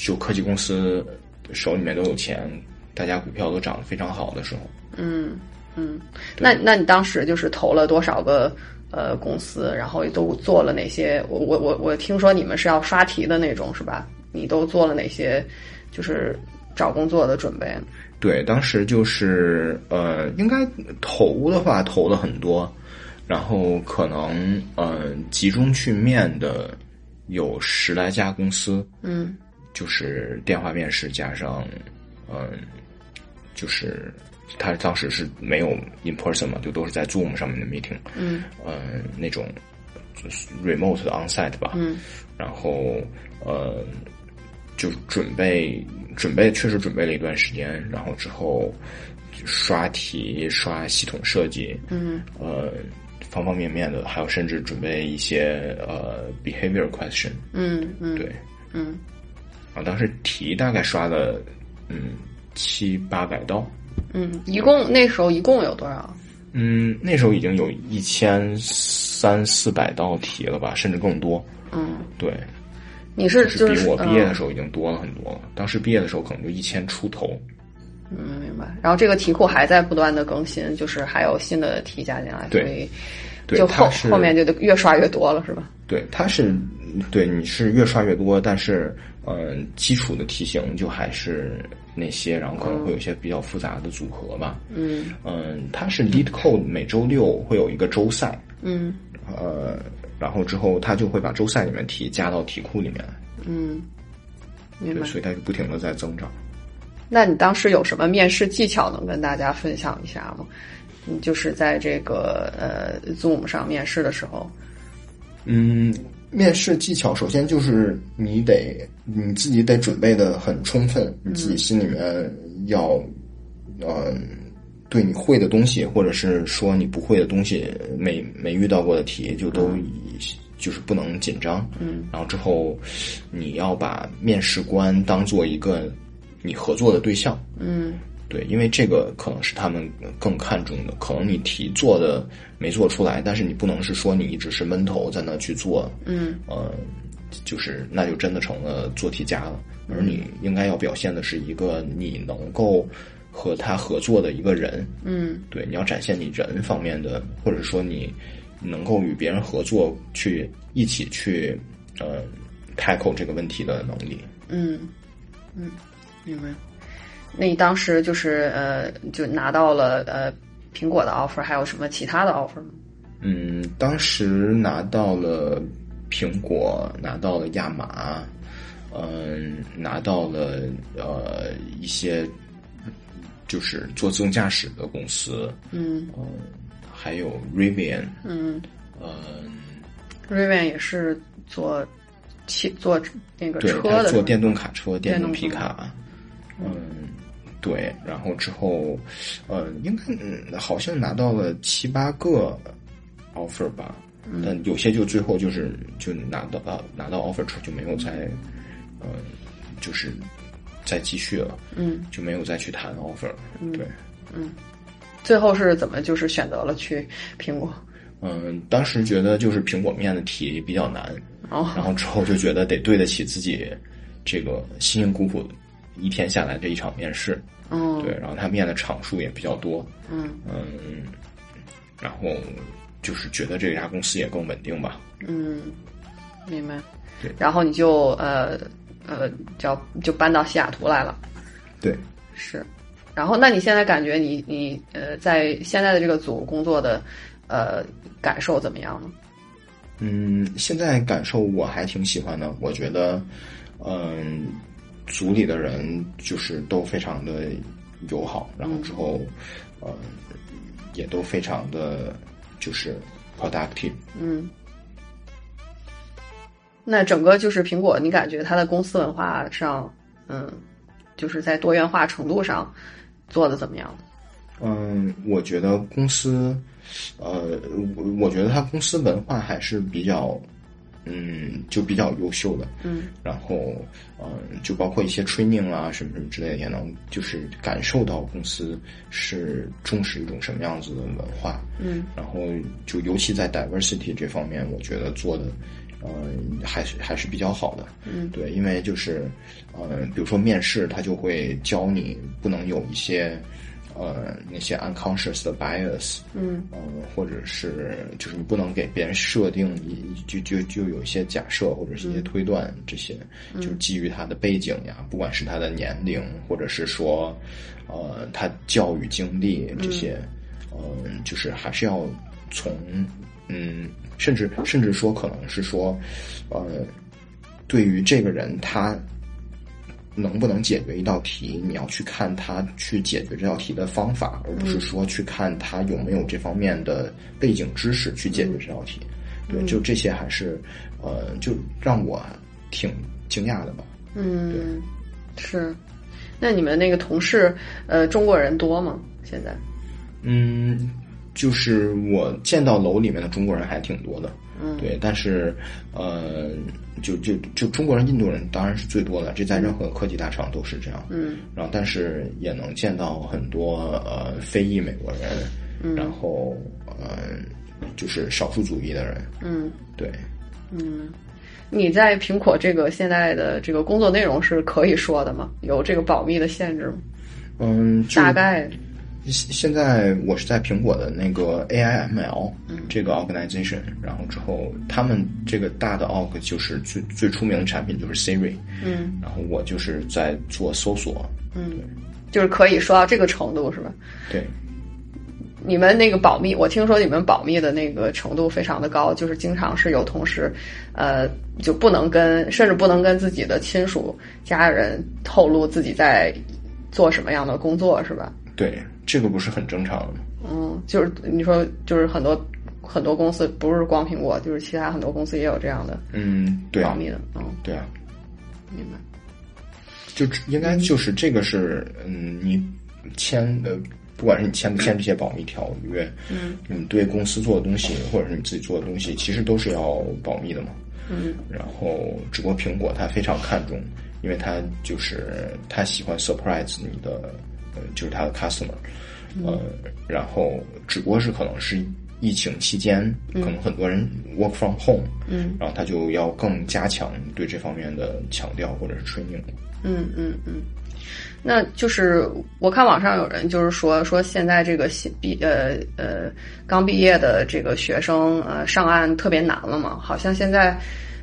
就科技公司手里面都有钱，大家股票都涨得非常好的时候。嗯嗯，那那你当时就是投了多少个呃公司，然后都做了哪些？我我我我听说你们是要刷题的那种，是吧？你都做了哪些？就是找工作的准备呢？对，当时就是呃，应该投的话投了很多，然后可能呃集中去面的有十来家公司，嗯就是电话面试加上嗯、就是他当时是没有 in person 嘛，就都是在 Zoom 上面的 meeting，嗯嗯、那种 remote 的 onsite 吧，嗯然后呃，就准备准备，确实准备了一段时间，然后之后刷题、刷系统设计，嗯。呃，方方面面的，还有甚至准备一些呃 behavior question，嗯嗯，对，嗯。啊，当时题大概刷了嗯七八百道，嗯，一共那时候一共有多少？嗯，那时候已经有一千三四百道题了吧，甚至更多，嗯，对。你是就就是是比我毕业的嗯时候已经多了很多了。当时毕业的时候可能就一千出头。嗯，明白。然后这个题库还在不断的更新，就是还有新的题加进来，对所以就后对后面就得越刷越多了，是吧？对，它是对你是越刷越多，但是嗯、呃基础的题型就还是那些，然后可能会有一些比较复杂的组合吧。嗯嗯，它是 Lead Code 每周六会有一个周赛，嗯呃，然后之后他就会把周赛里面题加到题库里面来，嗯，明对，白。所以它就不停的在增长。那你当时有什么面试技巧能跟大家分享一下吗？你就是在这个呃 Zoom 上面试的时候，嗯，面试技巧，首先就是你得你自己得准备的很充分，你自己心里面要，嗯，对你会的东西，或者是说你不会的东西，没没遇到过的题，就都就是不能紧张。嗯，然后之后你要把面试官当做一个你合作的对象。嗯对，因为这个可能是他们更看重的。可能你题做的没做出来，但是你不能是说你一直是闷头在那去做，嗯呃，就是那就真的成了做题家了。而你应该要表现的是一个你能够和他合作的一个人。嗯对，你要展现你人方面的，或者说你能够与别人合作，去一起去呃 tackle 这个问题的能力。嗯嗯，明白。那你当时就是呃，就拿到了呃苹果的 offer，还有什么其他的 offer 吗？嗯，当时拿到了苹果，拿到了亚马，嗯，拿到了呃一些就是做自动驾驶的公司，嗯。嗯，还有 Rivian，嗯。嗯，，Rivian 也是做汽做那个，车的。做电动卡车、电动皮卡，嗯，对，然后之后，呃，应该嗯好像拿到了七八个 offer 吧，嗯。但有些就最后就是就拿到呃拿到 offer 之后就没有再，呃，就是再继续了，嗯。就没有再去谈 offer，对。嗯。最后是怎么就是选择了去苹果？嗯，当时觉得就是苹果面的题比较难，哦。然后之后就觉得得对得起自己这个辛辛苦苦一天下来这一场面试，哦。对，然后他面的场数也比较多，嗯。嗯，然后就是觉得这家公司也更稳定吧，嗯，明白。对。然后你就呃呃，叫就搬到西雅图来了。对，是，然后那你现在感觉你你呃在现在的这个组工作的呃感受怎么样呢？嗯，现在感受我还挺喜欢的，我觉得，嗯，组里的人就是都非常的友好，然后之后，呃，也都非常的就是 productive。嗯，那整个就是苹果，你感觉它的公司文化上，嗯，就是在多元化程度上做的怎么样？嗯，我觉得公司，呃，我我觉得它公司文化还是比较，嗯，就比较优秀的。嗯然后，嗯，就包括一些 training 啊，什么什么之类的，也能就是感受到公司是重视一种什么样子的文化。嗯然后，就尤其在 diversity 这方面，我觉得做的，呃，还是还是比较好的。嗯。对，因为就是，呃，比如说面试，他就会教你不能有一些，呃，那些 unconscious 的 bias，嗯。嗯，或者是就是你不能给别人设定一就就就有一些假设或者是一些推断，这些就是基于他的背景呀，不管是他的年龄，或者是说，呃，他教育经历这些，嗯，就是还是要从嗯，甚至甚至说可能是说，呃，对于这个人他。能不能解决一道题？你要去看他去解决这道题的方法，而不是说去看他有没有这方面的背景知识去解决这道题。对，就这些还是呃，就让我挺惊讶的吧。嗯，是。那你们那个同事呃中国人多吗？现在？嗯，就是我见到楼里面的中国人还挺多的。嗯对，但是呃，就就就中国人、印度人当然是最多的，这在任何科技大厂都是这样。嗯然后，但是也能见到很多呃非裔美国人，嗯然后呃就是少数族裔的人，嗯对。嗯。你在苹果这个现在的这个工作内容是可以说的吗？有这个保密的限制吗？嗯，大概现现在我是在苹果的那个 AIML 嗯。这个 organization，然后之后他们这个大的 org 就是最最出名的产品就是 Siri，嗯。然后我就是在做搜索，嗯，就是可以说到这个程度是吧？对，你们那个保密，我听说你们保密的那个程度非常的高，就是经常是有同事，呃，就不能跟，甚至不能跟自己的亲属、家人透露自己在做什么样的工作，是吧？对，这个不是很正常的吗？嗯，就是你说，就是很多很多公司不是光苹果，就是其他很多公司也有这样的嗯，对啊，保密的，嗯，对啊，明白。就应该就是这个是嗯，你签的，不管是你签不签这些保密条约，嗯，你对公司做的东西或者是你自己做的东西，其实都是要保密的嘛。嗯然后，只不过苹果它非常看重，因为它就是它喜欢 surprise 你的，呃，就是他的 customer，呃，然后只不过是可能是疫情期间，可能很多人 work from home，嗯。然后他就要更加强对这方面的强调或者是 training。嗯嗯嗯，那就是我看网上有人就是说说现在这个新毕呃呃刚毕业的这个学生呃上岸特别难了嘛，好像现在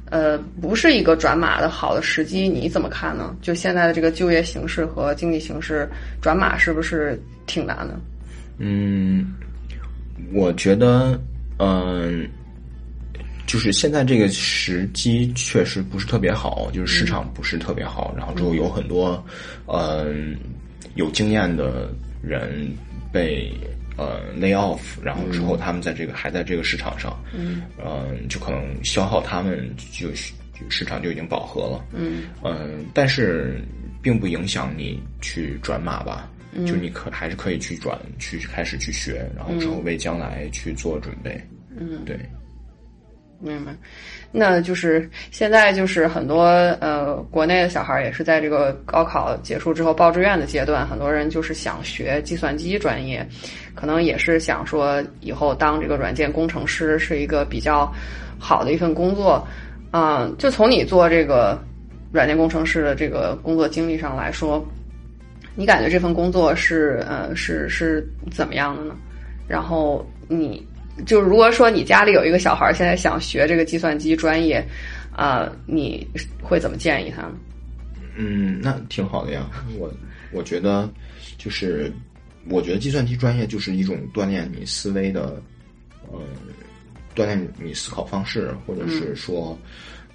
呃不是一个转码的好的时机，你怎么看呢？就现在的这个就业形势和经济形势，转码是不是挺难的？嗯，我觉得，嗯、就是现在这个时机确实不是特别好，就是市场不是特别好，然后之后有很多，嗯、有经验的人被呃 lay off，然后之后他们在这个还在这个市场上，嗯，就可能消耗他们就就市场就已经饱和了，嗯嗯，但是并不影响你去转码吧。就你可还是可以去转，去开始去学，然后之后为将来去做准备。嗯，对，明白。那就是现在就是很多呃国内的小孩也是在这个高考结束之后报志愿的阶段，很多人就是想学计算机专业，可能也是想说以后当这个软件工程师是一个比较好的一份工作。啊、就从你做这个软件工程师的这个工作经历上来说，你感觉这份工作是呃是是怎么样的呢？然后你就如果说你家里有一个小孩儿现在想学这个计算机专业，啊、你会怎么建议他呢？嗯，那挺好的呀。我我觉得就是，我觉得计算机专业就是一种锻炼你思维的，呃，锻炼你思考方式，或者是说，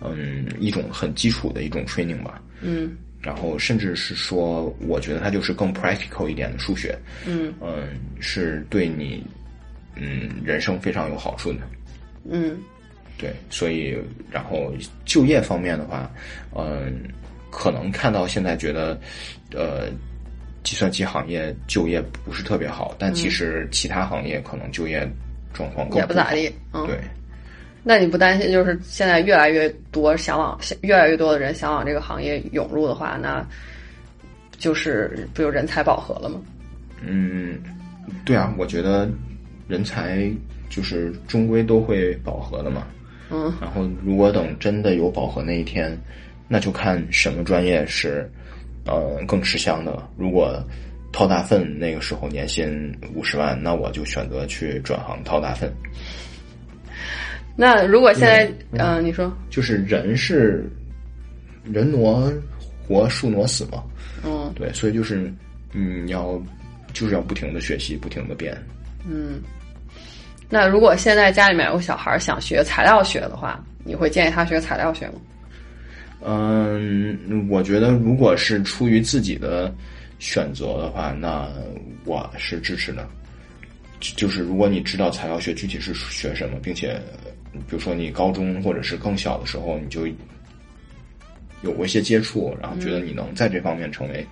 嗯，一种很基础的一种 training 吧。嗯然后甚至是说，我觉得它就是更 practical 一点的数学。嗯嗯，是对你嗯人生非常有好处的。嗯对，所以然后就业方面的话，嗯，可能看到现在觉得，呃，计算机行业就业不是特别好，但其实其他行业可能就业状况也不咋地。嗯，对，那你不担心就是现在越来越多想往越来越多的人想往这个行业涌入的话，那就是不就人才饱和了吗？嗯，对啊，我觉得人才就是终归都会饱和的嘛。嗯然后，如果等真的有饱和那一天，那就看什么专业是，呃，更吃香的。如果掏大粪那个时候年薪五十万，那我就选择去转行掏大粪。那如果现在，嗯、你说，就是人是人挪活，树挪死嘛。嗯对，所以就是嗯，要就是要不停的学习，不停的变。嗯，那如果现在家里面有个小孩想学材料学的话，你会建议他学材料学吗？嗯，我觉得如果是出于自己的选择的话，那我是支持的。就是如果你知道材料学具体是学什么，并且比如说你高中或者是更小的时候，你就有过一些接触，然后觉得你能在这方面成为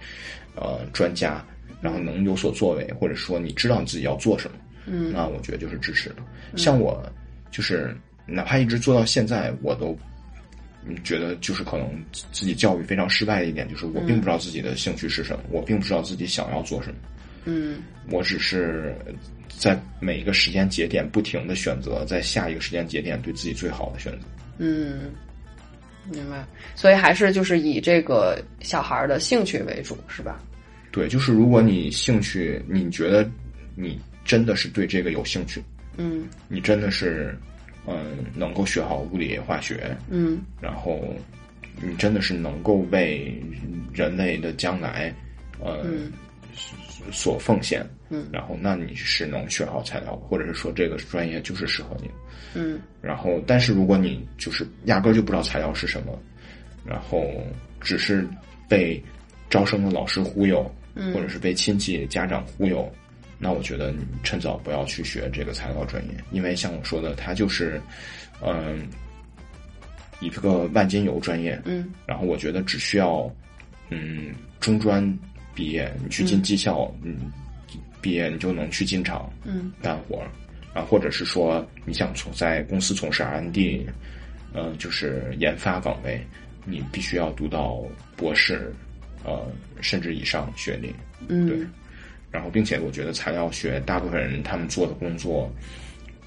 呃专家，然后能有所作为，或者说你知道你自己要做什么，嗯那我觉得就是支持的。像我就是哪怕一直做到现在，我都嗯觉得就是可能自自己教育非常失败的一点，就是我并不知道自己的兴趣是什么，我并不知道自己想要做什么，嗯我只是在每一个时间节点不停的选择，在下一个时间节点对自己最好的选择。嗯，明白。所以还是就是以这个小孩儿的兴趣为主，是吧？对，就是如果你兴趣，你觉得你真的是对这个有兴趣，嗯。你真的是嗯能够学好物理化学，嗯。然后你真的是能够为人类的将来，呃，嗯。所奉献，嗯。然后那你是能学好材料，或者是说这个专业就是适合你。嗯。然后，但是如果你就是压根儿就不知道材料是什么，然后只是被招生的老师忽悠，嗯。或者是被亲戚家长忽悠，那我觉得你趁早不要去学这个材料专业，因为像我说的，它就是，嗯、一个万金油专业，嗯。然后我觉得只需要，嗯，中专毕业，你去进技校，嗯，毕业你就能去进厂嗯干活儿，啊，或者是说你想从在公司从事 R&D，呃，就是研发岗位，你必须要读到博士，呃，甚至以上学历，嗯对。嗯，然后并且我觉得材料学大部分人他们做的工作，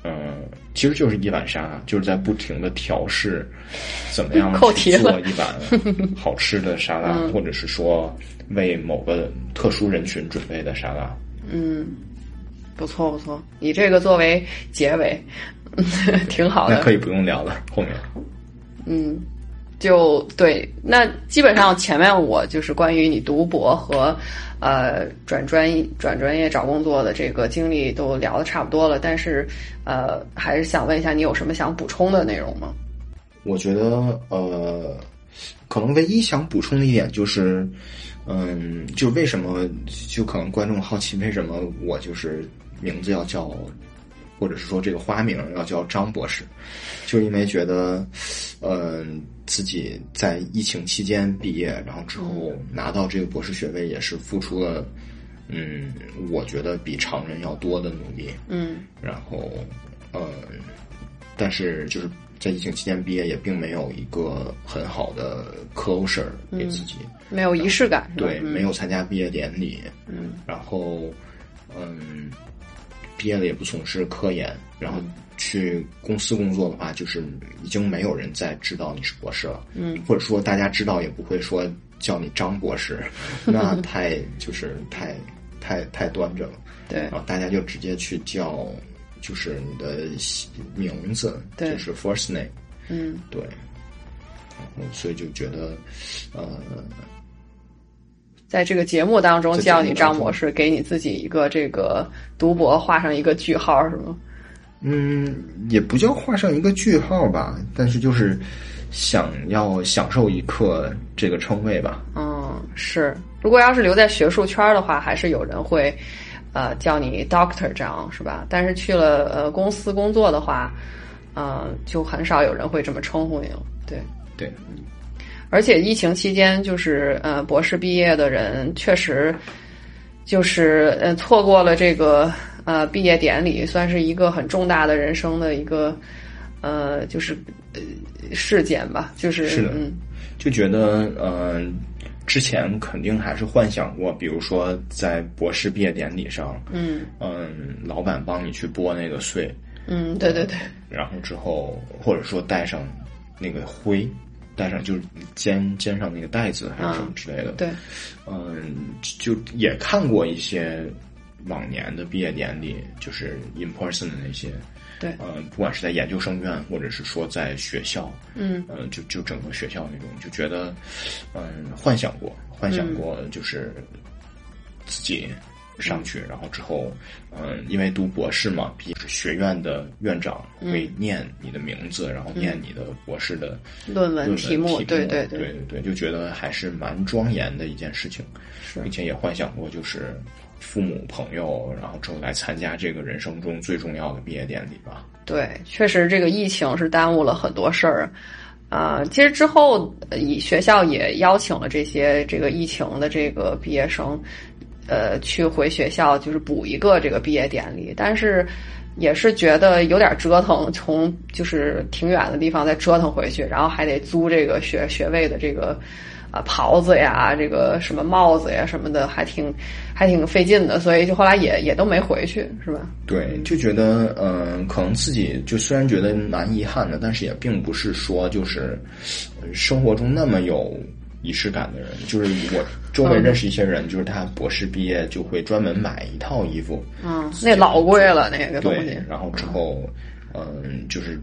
呃，其实就是一碗沙，就是在不停的调试，怎么样做一碗好吃的沙拉，嗯或者是说为某个特殊人群准备的沙拉。嗯，不错不错，以这个作为结尾，挺好的。那可以不用聊了，后面。嗯，就对，那基本上前面我就是关于你读博和呃转专业转专业找工作的这个经历都聊的差不多了，但是呃还是想问一下，你有什么想补充的内容吗？我觉得呃，可能唯一想补充的一点就是，嗯，就为什么就可能观众好奇为什么我就是名字要叫，或者是说这个花名要叫张博士，就因为觉得，嗯、自己在疫情期间毕业，然后之后拿到这个博士学位，也是付出了，嗯，我觉得比常人要多的努力。嗯。然后，呃，但是就是在疫情期间毕业，也并没有一个很好的 closure 给自己，没有仪式感？对，嗯没有参加毕业典礼，嗯。然后，嗯，毕业了也不从事科研，然后去公司工作的话，就是已经没有人再知道你是博士了，嗯，或者说大家知道也不会说叫你张博士，那太就是太太太端着了。对然后大家就直接去叫，就是你的名字，对就是 first name，嗯对。然后所以就觉得，呃，在这个节目当中叫你张博士，给你自己一个这个读博画上一个句号是吗？嗯，也不叫画上一个句号吧，但是就是想要享受一刻这个称谓吧。嗯，是。如果要是留在学术圈的话，还是有人会，呃，叫你 doctor 张是吧？但是去了呃公司工作的话，呃，就很少有人会这么称呼你了。对，对，而且疫情期间，就是呃博士毕业的人确实就是呃错过了这个呃毕业典礼，算是一个很重大的人生的一个呃就是呃事件吧。就是是的嗯就觉得，呃，之前肯定还是幻想过，比如说在博士毕业典礼上，嗯嗯，老板帮你去拨那个税，嗯，对对对，然后之后或者说带上那个徽，带上就是肩肩上那个带子还是什么之类的。对，嗯，就也看过一些往年的毕业典礼，就是 in person 的那些。对。嗯，不管是在研究生院，或者是说在学校，嗯。嗯，就就整个学校那种，就觉得，嗯，幻想过，幻想过，就是自己上去，然后之后，嗯，因为读博士嘛，毕是学院的院长会念你的名字，然后念你的博士的论文题目，对对对对对，就觉得还是蛮庄严的一件事情，是并且也幻想过就是父母朋友，然后之后来参加这个人生中最重要的毕业典礼吧。对，确实这个疫情是耽误了很多事儿。啊、其实之后，呃以学校也邀请了这些这个疫情的这个毕业生，呃，去回学校就是补一个这个毕业典礼，但是也是觉得有点折腾，从就是挺远的地方再折腾回去，然后还得租这个学学位的这个啊袍子呀，这个什么帽子呀什么的，还挺 还挺费劲的，所以就后来也也都没回去，是吧？对，就觉得，嗯、可能自己就虽然觉得蛮遗憾的，但是也并不是说就是生活中那么有仪式感的人。就是我周围认识一些人，就是他博士毕业就会专门买一套衣服，嗯，那老贵了那个东西对，，然后之后，嗯，就是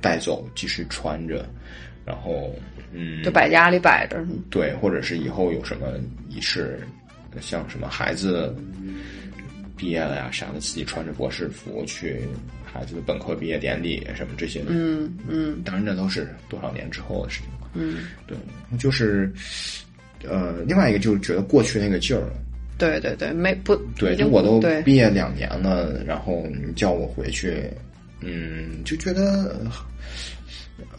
带走继续穿着，然后，嗯，就摆家里摆着。对，或者是以后有什么仪式，像什么孩子毕业了呀啥的，自己穿着博士服去孩子的本科毕业典礼什么这些，嗯嗯当然这都是多少年之后的事情了。嗯对，就是呃，另外一个就是觉得过去那个劲儿了，对对对，没不对，就我都毕业两年了，然后你叫我回去，嗯，就觉得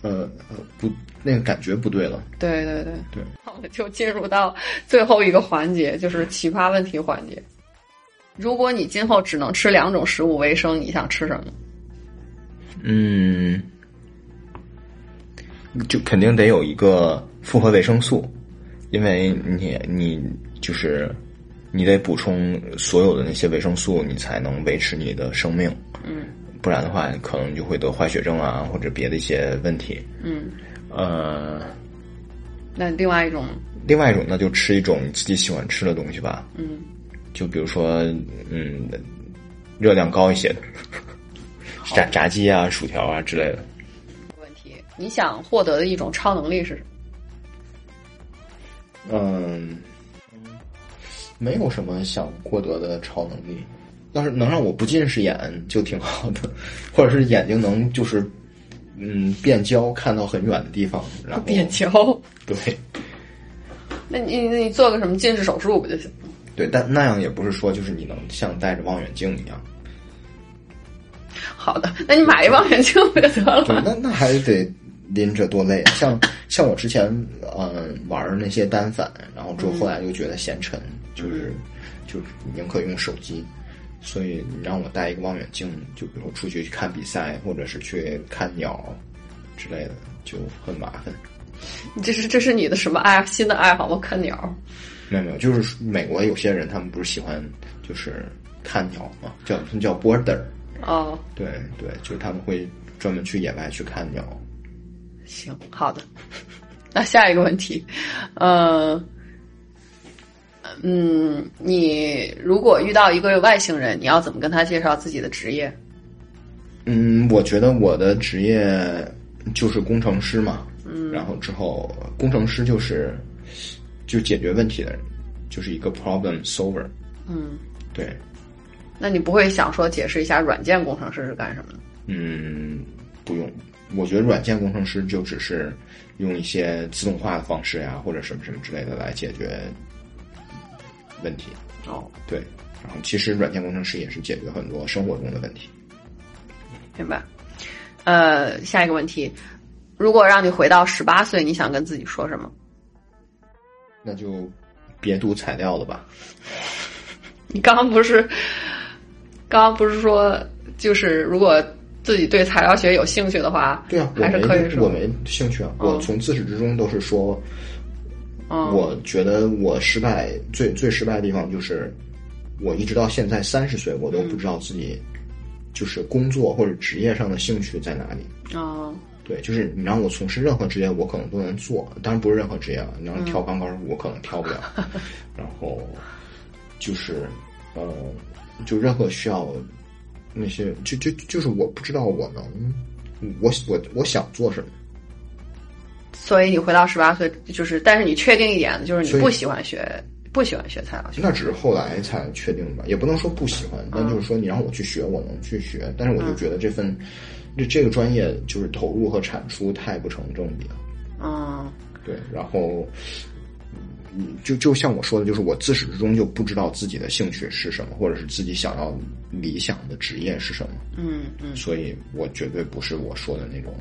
呃呃不那个感觉不对了。对对对对，那我们就进入到最后一个环节，就是奇葩问题环节。如果你今后只能吃两种食物为生，你想吃什么？嗯，就肯定得有一个复合维生素，因为你你就是你得补充所有的那些维生素，你才能维持你的生命。嗯不然的话，可能就会得坏血症啊，或者别的一些问题。嗯，呃，那另外一种，另外一种，那就吃一种自己喜欢吃的东西吧。嗯，就比如说，嗯，热量高一些的，炸炸鸡啊、薯条啊之类的。你想获得的一种超能力是什么？嗯，没有什么想获得的超能力。要是能让我不近视眼就挺好的，或者是眼睛能就是嗯变焦，看到很远的地方，然后变焦？对那你那你做个什么近视手术不就行？对，但那样也不是说就是你能像戴着望远镜一样。好的，那你买一望远镜不就得对，了？那那还得拎着多累啊！像像我之前嗯玩儿那些单反，然后之后后来又觉得嫌沉，就是就是宁可用手机。所以你让我带一个望远镜，就比如出去看比赛，或者是去看鸟之类的，就很麻烦。你 这是这是你的什么爱新的爱好吗？看鸟？没有没有，就是美国有些人他们不是喜欢就是看鸟嘛，叫他们叫 border，哦，对对，就是他们会专门去野外去看鸟。行，好的。那下一个问题，呃，嗯，你如果遇到一个外星人，你要怎么跟他介绍自己的职业？嗯，我觉得我的职业就是工程师嘛，嗯，然后之后工程师就是就解决问题的人，就是一个 problem solver，嗯，对，那你不会想说解释一下软件工程师是干什么的？嗯，不用，我觉得软件工程师就只是用一些自动化的方式呀，或者什么什么之类的来解决问题，哦，对，然后其实软件工程师也是解决很多生活中的问题。明白。呃，下一个问题，如果让你回到十八岁，你想跟自己说什么？那就别读材料了吧。你刚刚不是，刚刚不是说，就是如果自己对材料学有兴趣的话，对啊，还是可以说，我没兴趣啊。嗯我从自始至终都是说，嗯，我觉得我失败最最失败的地方就是，我一直到现在三十岁，我都不知道自己就是工作或者职业上的兴趣在哪里。哦，对，就是你让我从事任何职业，我可能都能做，当然不是任何职业啊。你让我跳钢杆，我可能跳不了。然后就是呃，就任何需要那些，就就就是我不知道我能，我我我想做什么。所以你回到十八岁，就是，但是你确定一点，就是你不喜欢学，不喜欢学材料学。那只是后来才确定吧，也不能说不喜欢，但就是说你让我去学，我能去学，但是我就觉得这份这这个专业就是投入和产出太不成正比了。嗯对，然后，嗯，就就像我说的，就是我自始至终就不知道自己的兴趣是什么，或者是自己想要理想的职业是什么，嗯嗯，所以我绝对不是我说的那种，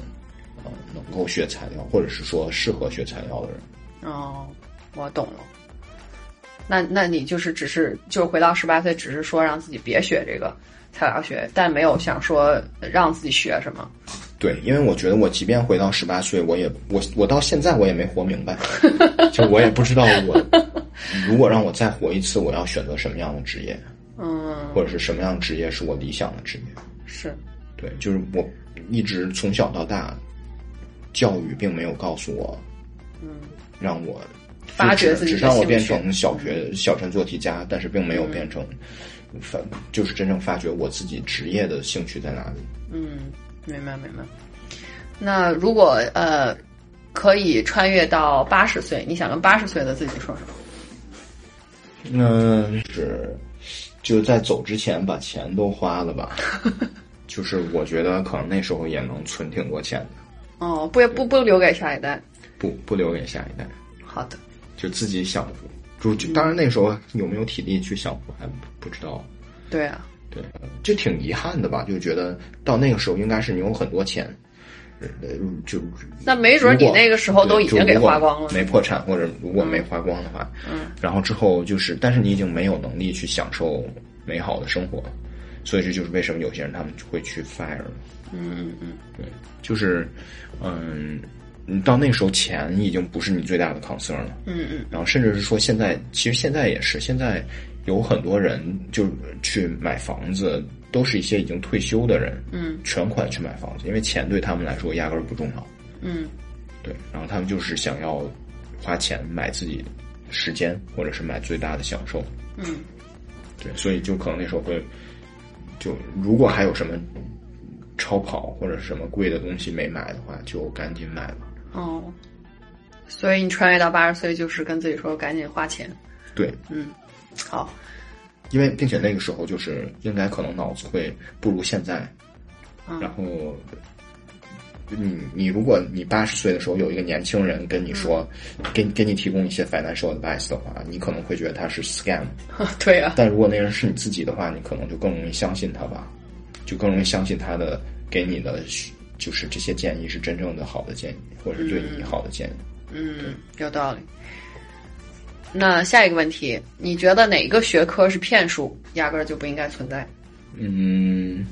呃，能够学材料，或者是说适合学材料的人。哦，我懂了。那那你就是只是就是回到十八岁，只是说让自己别学这个材料学，但没有想说让自己学什么。对，因为我觉得我即便回到十八岁，我也我我到现在我也没活明白，就我也不知道我如果让我再活一次，我要选择什么样的职业，嗯，或者是什么样的职业是我理想的职业。是，对，就是我一直从小到大，教育并没有告诉我，嗯，让我发掘自己只只让我变成小学小镇做题家，但是并没有变成发，就是真正发掘我自己职业的兴趣在哪里。嗯，明白明白。那如果呃可以穿越到八十岁，你想跟八十岁的自己说什么？嗯，是就在走之前把钱都花了吧。就是我觉得可能那时候也能存挺多钱的，哦，不不不留给下一代。不不留给下一代，好的，就自己享就就当然那时候有没有体力去享福还不知道。对啊，对，就挺遗憾的吧，就觉得到那个时候应该是你有很多钱，呃，就那没准你那个时候都已经给花光了，没破产或者如果没花光的话，嗯，然后之后就是，但是你已经没有能力去享受美好的生活，所以这就是为什么有些人他们会去 fire。嗯嗯嗯，对，就是，嗯。你到那时候钱已经不是你最大的 concern 了，嗯嗯，然后甚至是说现在，其实现在也是，现在有很多人就去买房子，都是一些已经退休的人，嗯，全款去买房子，因为钱对他们来说压根儿不重要，嗯，对，然后他们就是想要花钱买自己时间，或者是买最大的享受，嗯，对，所以就可能那时候会，就如果还有什么超跑或者什么贵的东西没买的话，就赶紧买吧。哦，所以你穿越到八十岁，就是跟自己说赶紧花钱。对，嗯，好，因为并且那个时候就是应该可能脑子会不如现在，然后你你如果你八十岁的时候有一个年轻人跟你说，给给你提供一些 financial advice 的话，你可能会觉得他是 scam。对啊，但如果那人是你自己的话，你可能就更容易相信他吧，就更容易相信他的给你的。就是这些建议是真正的好的建议，或者是对你好的建议。嗯，有道理。那下一个问题，你觉得哪个学科是骗术，压根儿就不应该存在？嗯，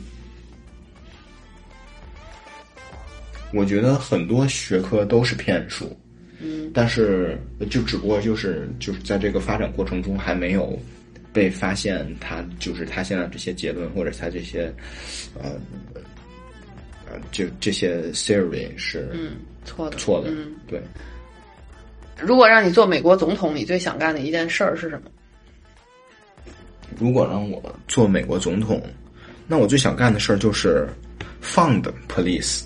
我觉得很多学科都是骗术。嗯，但是就只不过就是就是在这个发展过程中还没有被发现，他就是他现在这些结论或者他这些呃。就这些 theory 是嗯错的错的嗯对。如果让你做美国总统，你最想干的一件事儿是什么？如果让我做美国总统，那我最想干的事儿就是 fund police，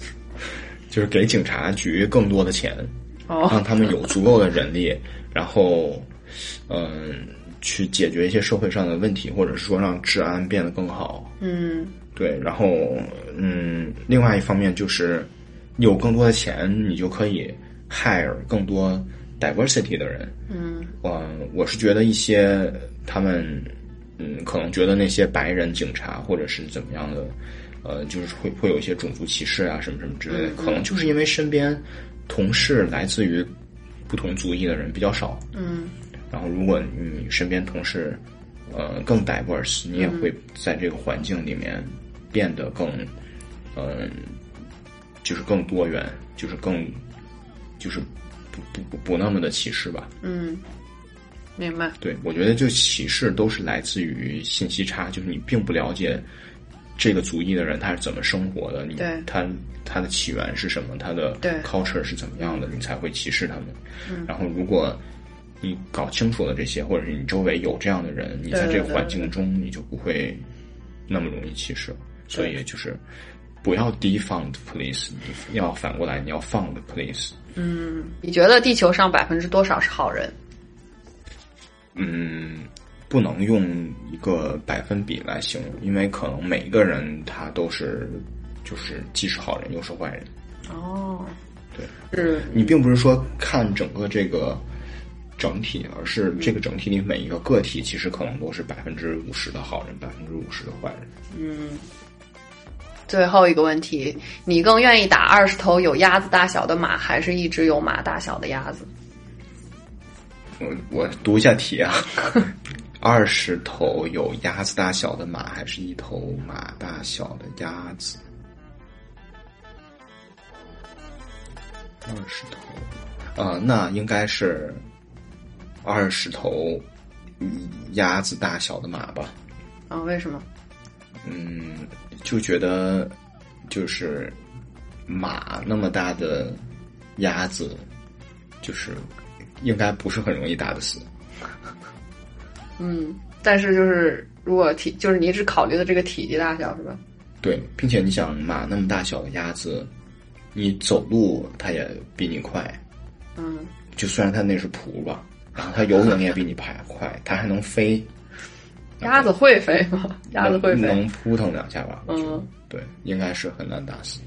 就是给警察局更多的钱，哦让他们有足够的人力，然后嗯去解决一些社会上的问题，或者是说让治安变得更好。嗯。对，然后嗯，另外一方面就是有更多的钱，你就可以 hire 更多 diversity 的人。嗯，我我是觉得一些他们嗯，可能觉得那些白人警察或者是怎么样的，呃，就是会会有一些种族歧视啊，什么什么之类的，可能就是因为身边同事来自于不同族裔的人比较少。嗯，然后如果你身边同事呃更 diverse，你也会在这个环境里面。变得更，嗯，就是更多元，就是更，就是不不不不那么的歧视吧。嗯，明白。对，我觉得就歧视都是来自于信息差，就是你并不了解这个族裔的人他是怎么生活的，你他他的起源是什么，他的 culture 是怎么样的，你才会歧视他们。嗯，然后如果你搞清楚了这些，或者是你周围有这样的人，你在这个环境中你就不会那么容易歧视。所以就是不要 defund police，你要反过来，你要 fund police。嗯，你觉得地球上百分之多少是好人？嗯，不能用一个百分比来形容，因为可能每一个人他都是就是既是好人又是坏人。哦，对，是你并不是说看整个这个整体，而是这个整体里每一个个体其实可能都是百分之五十的好人，百分之五十的坏人。嗯。最后一个问题，你更愿意打二十头有鸭子大小的马，还是一只有马大小的鸭子？我我读一下题啊，二十头有鸭子大小的马，还是一头马大小的鸭子？二十头，啊，那应该是二十头鸭子大小的马吧？啊，为什么？嗯。就觉得，就是马那么大的鸭子，就是应该不是很容易打得死。嗯，但是就是如果体，就是你只考虑的这个体积大小是吧？对，并且你想马那么大小的鸭子，你走路它也比你快。嗯。就虽然它那是蹼吧，然后它游泳也比你快，快，它还能飞。鸭子会飞吗？鸭子会飞，能扑腾两下吧？嗯，对，应该是很难打死。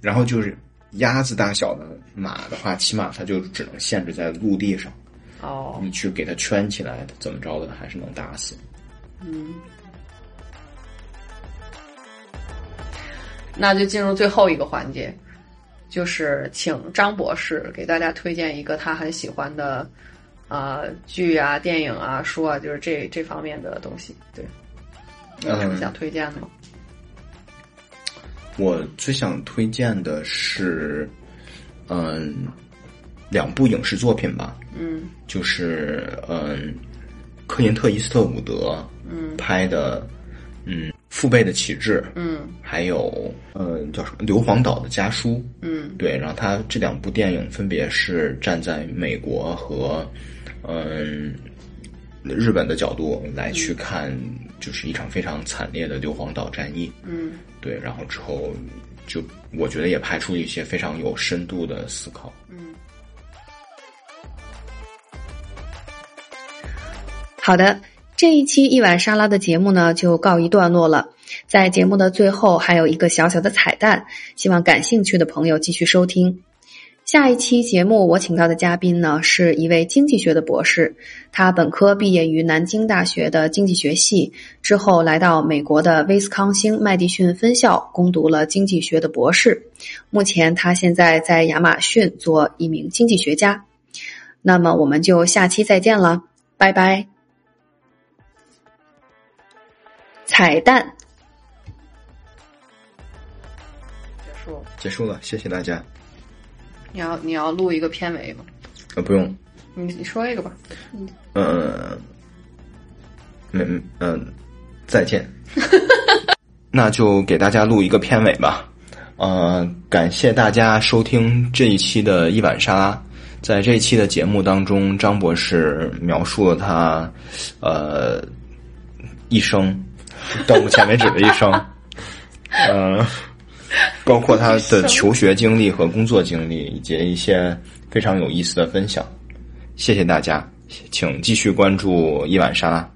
然后就是鸭子大小的马的话，起码它就只能限制在陆地上。哦，你去给它圈起来，怎么着的还是能打死。嗯，那就进入最后一个环节，就是请张博士给大家推荐一个他很喜欢的啊、剧啊、电影啊、书啊，就是这这方面的东西。对，有什么嗯想推荐的吗？我最想推荐的是，嗯，两部影视作品吧，嗯就是嗯，科林特·伊斯特伍德嗯拍的嗯《父辈的旗帜》，嗯还有呃叫什么《硫磺岛的家书》。嗯对，然后他这两部电影分别是站在美国和嗯日本的角度来去看，就是一场非常惨烈的硫磺岛战役。嗯对，然后之后就我觉得也拍出一些非常有深度的思考。嗯。好的，这一期一碗沙拉的节目呢就告一段落了。在节目的最后还有一个小小的彩蛋，希望感兴趣的朋友继续收听。下一期节目我请到的嘉宾呢是一位经济学的博士，他本科毕业于南京大学的经济学系，之后来到美国的威斯康星麦迪逊分校攻读了经济学的博士。目前他现在在亚马逊做一名经济学家。那么我们就下期再见了，拜拜。彩蛋。结束了。结束了，谢谢大家。你要你要录一个片尾吗？呃，不用，你你说一个吧。呃，嗯嗯，再见。那就给大家录一个片尾吧。呃，感谢大家收听这一期的一碗沙拉。在这一期的节目当中，张博士描述了他呃一生到目前为止的一生，呃，包括他的求学经历和工作经历，以及一些非常有意思的分享。谢谢大家，请继续关注一碗沙拉。